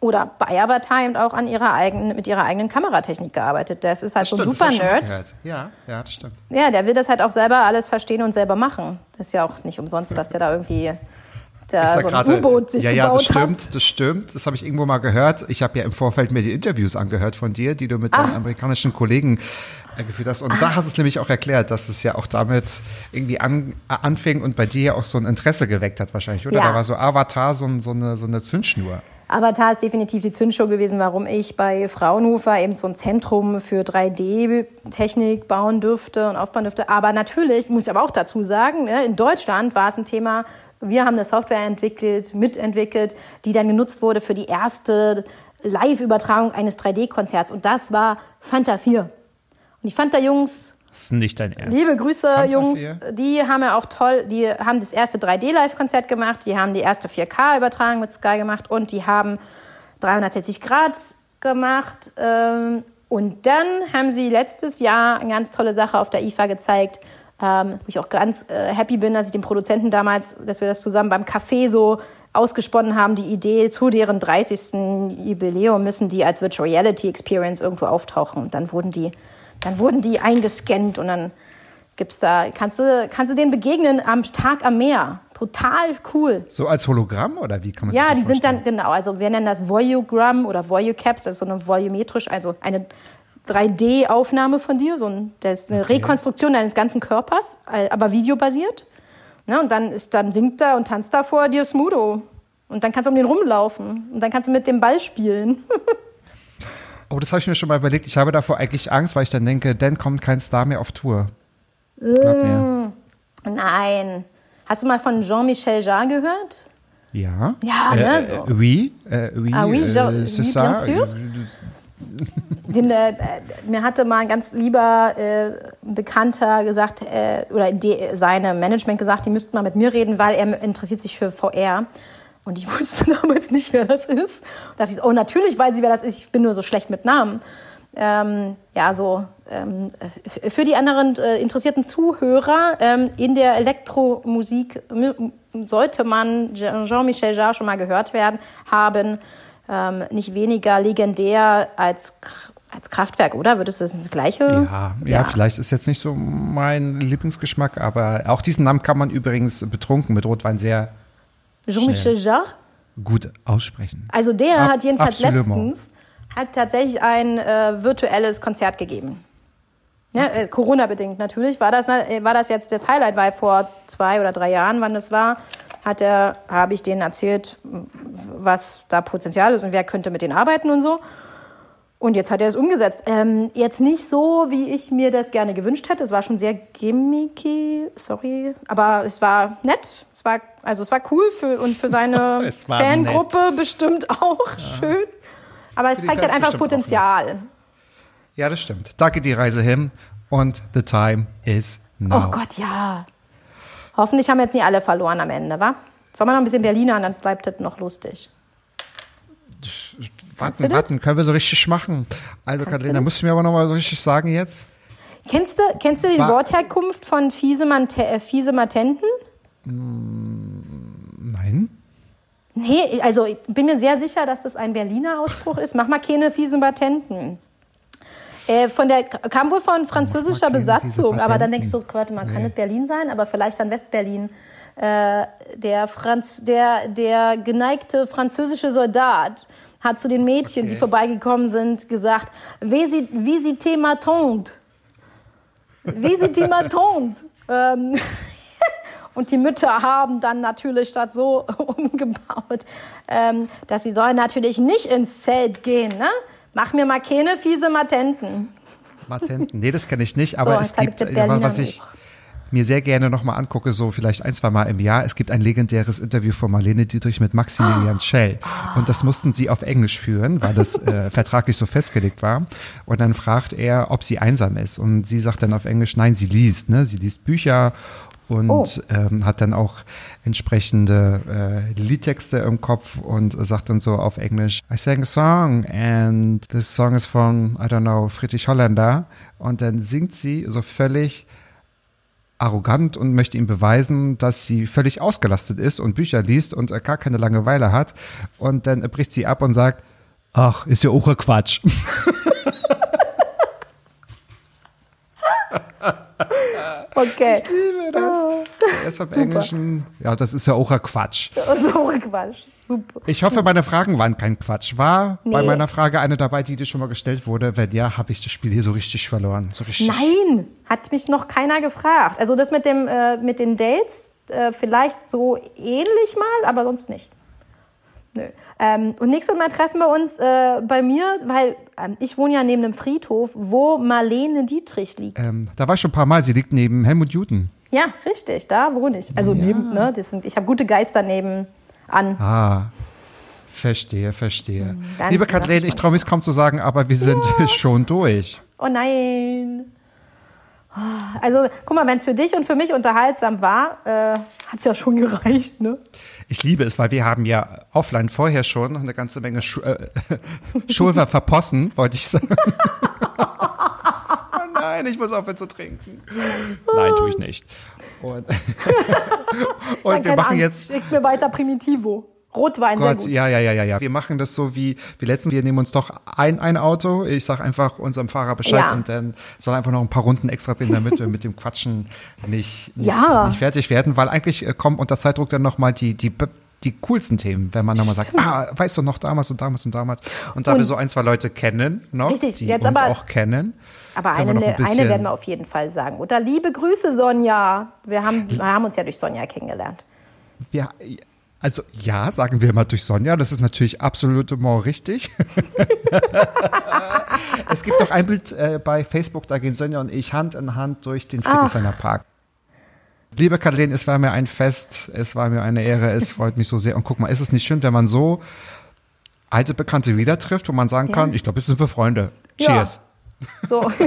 oder bei Avatar eben auch an ihrer eigenen, mit ihrer eigenen Kameratechnik gearbeitet. Das ist halt so ein das super hab ich schon mal Nerd. Ja, ja, das stimmt. Ja, der will das halt auch selber alles verstehen und selber machen. Das ist ja auch nicht umsonst, dass der da irgendwie da Ich so sag ein U-Boot sich ja, ja, das stimmt, hat. das stimmt. Das habe ich irgendwo mal gehört. Ich habe ja im Vorfeld mir die Interviews angehört von dir, die du mit Ah. deinen amerikanischen Kollegen äh, geführt hast. Und da hast du es nämlich auch erklärt, dass es ja auch damit irgendwie an, äh, anfing und bei dir ja auch so ein Interesse geweckt hat wahrscheinlich, oder? Ja. Da war so Avatar so, ein- so, eine, so eine Zündschnur. Avatar ist definitiv die Zündshow gewesen, warum ich bei Fraunhofer eben so ein Zentrum für 3D-Technik bauen dürfte und aufbauen dürfte. Aber natürlich, muss ich aber auch dazu sagen, ne, in Deutschland war es ein Thema, wir haben eine Software entwickelt, mitentwickelt, die dann genutzt wurde für die erste Live-Übertragung eines 3D-Konzerts. Und das war Fanta 4. Und die Fanta-Jungs Das ist nicht dein Ernst. Liebe Grüße, Fanta Jungs. 4? Die haben ja auch toll, die haben das erste 3D-Live-Konzert gemacht, die haben die erste 4K-Übertragung mit Sky gemacht und die haben 360 Grad gemacht. Ähm, und dann haben sie letztes Jahr eine ganz tolle Sache auf der IFA gezeigt, ähm, wo ich auch ganz äh, happy bin, dass ich den Produzenten damals, dass wir das zusammen beim Café so ausgesponnen haben, die Idee, zu deren 30. Jubiläum müssen die als Virtual Reality Experience irgendwo auftauchen. Und dann wurden die, dann wurden die eingescannt und dann gibt's da, kannst du, kannst du denen begegnen am Tag am Meer. Total cool. So als Hologramm oder wie kann man Ja, sich die das sind dann, vorstellen? genau, also wir nennen das Volugram oder Volucaps, das ist so eine volumetrisch, also eine 3D-Aufnahme von dir, so ein, das ist eine Rekonstruktion deines ganzen Körpers, äh, aber videobasiert. Ne, und dann ist, dann singt er und tanzt da vor dir Smudo. Und dann kannst du um den rumlaufen. Und dann kannst du mit dem Ball spielen. Oh, das habe ich mir schon mal überlegt. Ich habe davor eigentlich Angst, weil ich dann denke, dann kommt kein Star mehr auf Tour. Glaub mir. Nein. Hast du mal von Jean-Michel Jarre gehört? Ja. Ja, ne, äh, so. äh, Oui, äh, oui, Ah oui, äh, je- c'est oui, ça. bien sûr. Den, äh, mir hatte mal ein ganz lieber äh, Bekannter gesagt, äh, oder die, seine Management gesagt, die müssten mal mit mir reden, weil er interessiert sich für VR. Und ich wusste damals nicht, wer das ist. Da dachte ich, oh, natürlich weiß ich, wer das ist. Ich bin nur so schlecht mit Namen. Ähm, ja, so ähm, f- für die anderen äh, interessierten Zuhörer ähm, in der Elektromusik sollte man Jean- Jean-Michel Jarre schon mal gehört werden haben. Ähm, nicht weniger legendär als, als Kraftwerk, oder? Würdest du das das Gleiche? Ja, ja, vielleicht ist jetzt nicht so mein Lieblingsgeschmack, aber auch diesen Namen kann man übrigens betrunken mit Rotwein sehr Jean-Michel Jarre? gut aussprechen. Also der Ab- hat jedenfalls letztens hat tatsächlich ein äh, virtuelles Konzert gegeben. Ja, äh, Corona-bedingt natürlich. War das, äh, war das jetzt das Highlight, weil vor zwei oder drei Jahren, wann das war, hat er, habe ich denen erzählt, was da Potenzial ist und wer könnte mit denen arbeiten und so. Und jetzt hat er es umgesetzt. Ähm, jetzt nicht so, wie ich mir das gerne gewünscht hätte. Es war schon sehr gimmicky, sorry, aber es war nett. Es war, also es war cool für und für seine Fangruppe bestimmt auch schön. Aber es zeigt halt einfach Potenzial. Ja, das stimmt. Da geht die Reise hin und the time is now. Oh Gott, ja. Hoffentlich haben jetzt nicht alle verloren am Ende, wa? Sollen wir noch ein bisschen Berliner, dann bleibt das noch lustig. warten, warten, können wir so richtig machen. Also, Kannst das? musst du mir aber noch mal so richtig sagen jetzt? Kennst du, kennst du die War- Wortherkunft von Fiesemante, äh, Fiesematenten? Nein? Nee, also ich bin mir sehr sicher, dass das ein Berliner Ausspruch ist. Mach mal keine Fiesematenten. Äh, von der kam wohl von französischer Besatzung, aber dann denkst du, warte mal, kann Nee. es Berlin sein, aber vielleicht dann Westberlin. Äh, der, Franz, der, der geneigte französische Soldat hat zu den Mädchen, die Okay. vorbeigekommen sind, gesagt, visitez ma tante. Visitez ma tante. Ähm, und die Mütter haben dann natürlich das so umgebaut, ähm, dass sie sollen natürlich nicht ins Zelt gehen. Ne? Mach mir mal keine fiese Matenten. Matenten. Nee, das kenne ich nicht, aber So, es ich gibt, das äh, was ich mir sehr gerne nochmal angucke, so vielleicht ein, zwei Mal im Jahr. Es gibt ein legendäres Interview von Marlene Dietrich mit Maximilian Ah. Schell. Und das mussten sie auf Englisch führen, weil das äh, vertraglich so festgelegt war. Und dann fragt er, ob sie einsam ist. Und sie sagt dann auf Englisch, nein, sie liest. Ne? Sie liest Bücher und Oh. ähm, hat dann auch entsprechende äh, Liedtexte im Kopf und sagt dann so auf Englisch, I sang a song and this song is von, I don't know, Friedrich Holländer. Und dann singt sie so völlig arrogant und möchte ihm beweisen, dass sie völlig ausgelastet ist und Bücher liest und äh, gar keine Langeweile hat. Und dann bricht sie ab und sagt, ach, ist ja auch ein Quatsch. Okay. liebe das. Zuerst vom Englischen, ja, das ist ja auch ein Quatsch. So Quatsch. Super. Ich hoffe, meine Fragen waren kein Quatsch. War bei Nee. meiner Frage eine dabei, die dir schon mal gestellt wurde? Wenn ja, habe ich das Spiel hier so richtig verloren. So richtig. Nein, hat mich noch keiner gefragt. Also das mit, dem, äh, mit den Dates, äh, vielleicht so ähnlich mal, aber sonst nicht. Nö. Ähm, und nächstes Mal treffen wir uns äh, bei mir, weil ich wohne ja neben einem Friedhof, wo Marlene Dietrich liegt. Ähm, da war ich schon ein paar Mal. Sie liegt neben Helmut Juden. Ja, richtig, da wohne ich. Also neben, ne? Sind, ich habe gute Geister neben an. Ah. Verstehe, verstehe. dann Liebe Kathleen, ich traue mich kaum zu sagen, aber wir sind schon durch. Oh nein. Also, guck mal, wenn es für dich und für mich unterhaltsam war, äh, hat es ja schon gereicht, ne? Ich liebe es, weil wir haben ja offline vorher schon eine ganze Menge Schu äh, Schulver verpossen, wollte ich sagen. oh nein, ich muss aufhören zu trinken. Nein, tue ich nicht. Und, und wir machen Angst, jetzt Schick mir weiter Primitivo. Rotwein, sehr Gott, gut. ja, ja, ja, ja, ja. Wir machen das so wie, wie letztens, wir nehmen uns doch ein, ein Auto. Ich sag einfach unserem Fahrer Bescheid Ja. und dann soll einfach noch ein paar Runden extra drehen, damit wir mit dem Quatschen nicht, nicht, Ja. nicht fertig werden, weil eigentlich äh, kommen unter Zeitdruck dann nochmal die, die, die coolsten Themen, wenn man nochmal sagt, ah, weißt du noch damals und damals und damals. Und da Und- wir so ein, zwei Leute kennen noch, Richtig, die uns aber- auch kennen. Aber eine, ein eine werden wir auf jeden Fall sagen. Oder liebe Grüße, Sonja. Wir haben, wir haben uns ja durch Sonja kennengelernt. Ja, also ja, sagen wir mal durch Sonja, das ist natürlich absolutement richtig. es gibt doch ein Bild äh, bei Facebook, da gehen Sonja und ich Hand in Hand durch den Friedrichshainer Park. Liebe Kathleen, es war mir ein Fest, es war mir eine Ehre, es freut mich so sehr. Und guck mal, ist es nicht schön, wenn man so alte Bekannte wieder trifft, wo man sagen kann, ich glaube, jetzt sind wir Freunde. Ja. Cheers. So.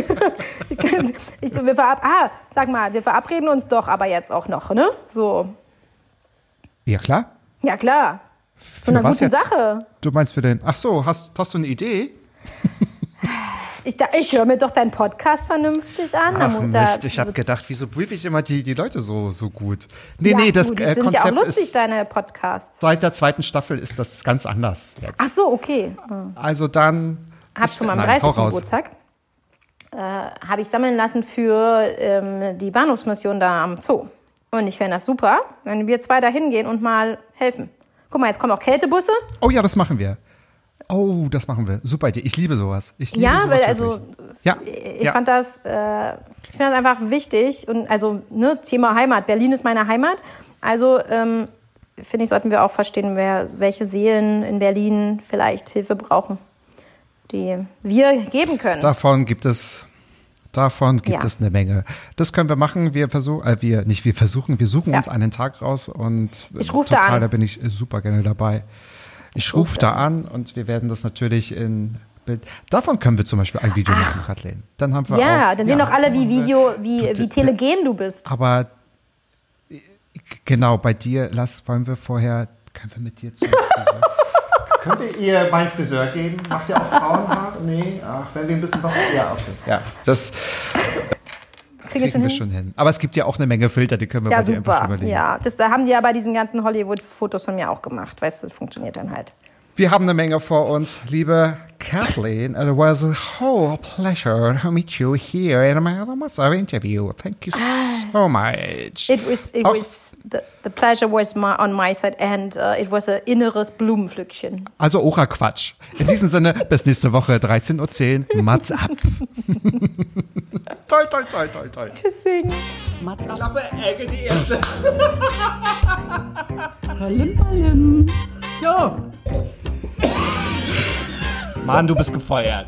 ich, wir verab ah, sag mal, wir verabreden uns doch aber jetzt auch noch, ne? So. Ja, klar. Ja, klar. Für So eine was gute jetzt? Sache. Du meinst für den, ach so, hast, hast du eine Idee? Ich, ich höre mir doch deinen Podcast vernünftig an. Ach Mist, ich habe gedacht, wieso brief ich immer die, die Leute so, so gut? Nee, ja, nee, das du, die äh, sind ja auch Konzept lustig, ist, deine Podcasts. seit der zweiten Staffel ist das ganz anders jetzt. Ach so, okay. Also dann. Hab ich- zu meinem nein, 30. hau raus. Geburtstag äh, habe ich sammeln lassen für ähm, die Bahnhofsmission da am Zoo. Und ich fände das super, wenn wir zwei da hingehen und mal helfen. Guck mal, jetzt kommen auch Kältebusse. Oh ja, das machen wir. Oh, das machen wir. Super Idee. Ich liebe sowas. Ich liebe Ja, sowas weil also. Ja, ich ja. fand das, äh, ich finde das einfach wichtig und also ne, Thema Heimat. Berlin ist meine Heimat. Also ähm, finde ich, sollten wir auch verstehen, wer, welche Seelen in Berlin vielleicht Hilfe brauchen, die wir geben können. Davon gibt es. Davon gibt Ja. es eine Menge. Das können wir machen. Wir versuchen, äh, wir nicht, wir versuchen, wir suchen Ja. uns einen Tag raus und äh, Ich ruf da total, an. da bin ich super gerne dabei. Ich rufe da an und wir werden das natürlich in Bild. Davon können wir zum Beispiel ein Video machen, Kathleen. Dann haben wir ja, auch, dann sehen doch alle, wie Video, wie, Du- wie telegen du bist. Aber äh, genau, bei dir, lass, wollen wir vorher, können wir mit dir zum Können wir ihr meinen Friseur geben? Macht ihr auch Frauenhaar? Nee, ach, wenn wir ein bisschen was. Ja, okay. Ja, das. Kriegen wir schon wir hin? schon hin. Aber es gibt ja auch eine Menge Filter, die können wir Ja, bei dir einfach super. überlegen. Ja, das da haben die ja bei diesen ganzen Hollywood-Fotos von mir auch gemacht. Weißt du, das funktioniert dann halt. Wir haben eine Menge vor uns, liebe Kathleen. It was a whole pleasure to meet you here in my other interview. Thank you so much. It was, it Auch- was, the, the pleasure was my, on my side and uh, it was ein inneres Blumenpflückchen. Also Ora Quatsch. In diesem Sinne, bis nächste Woche, 13.10 Uhr. Mats ab. toll, toll, toll, toll, toll. Deswegen. Mats ab. Klappe, Ecke, die erste. Palim, palim. So. Mann, du bist gefeuert.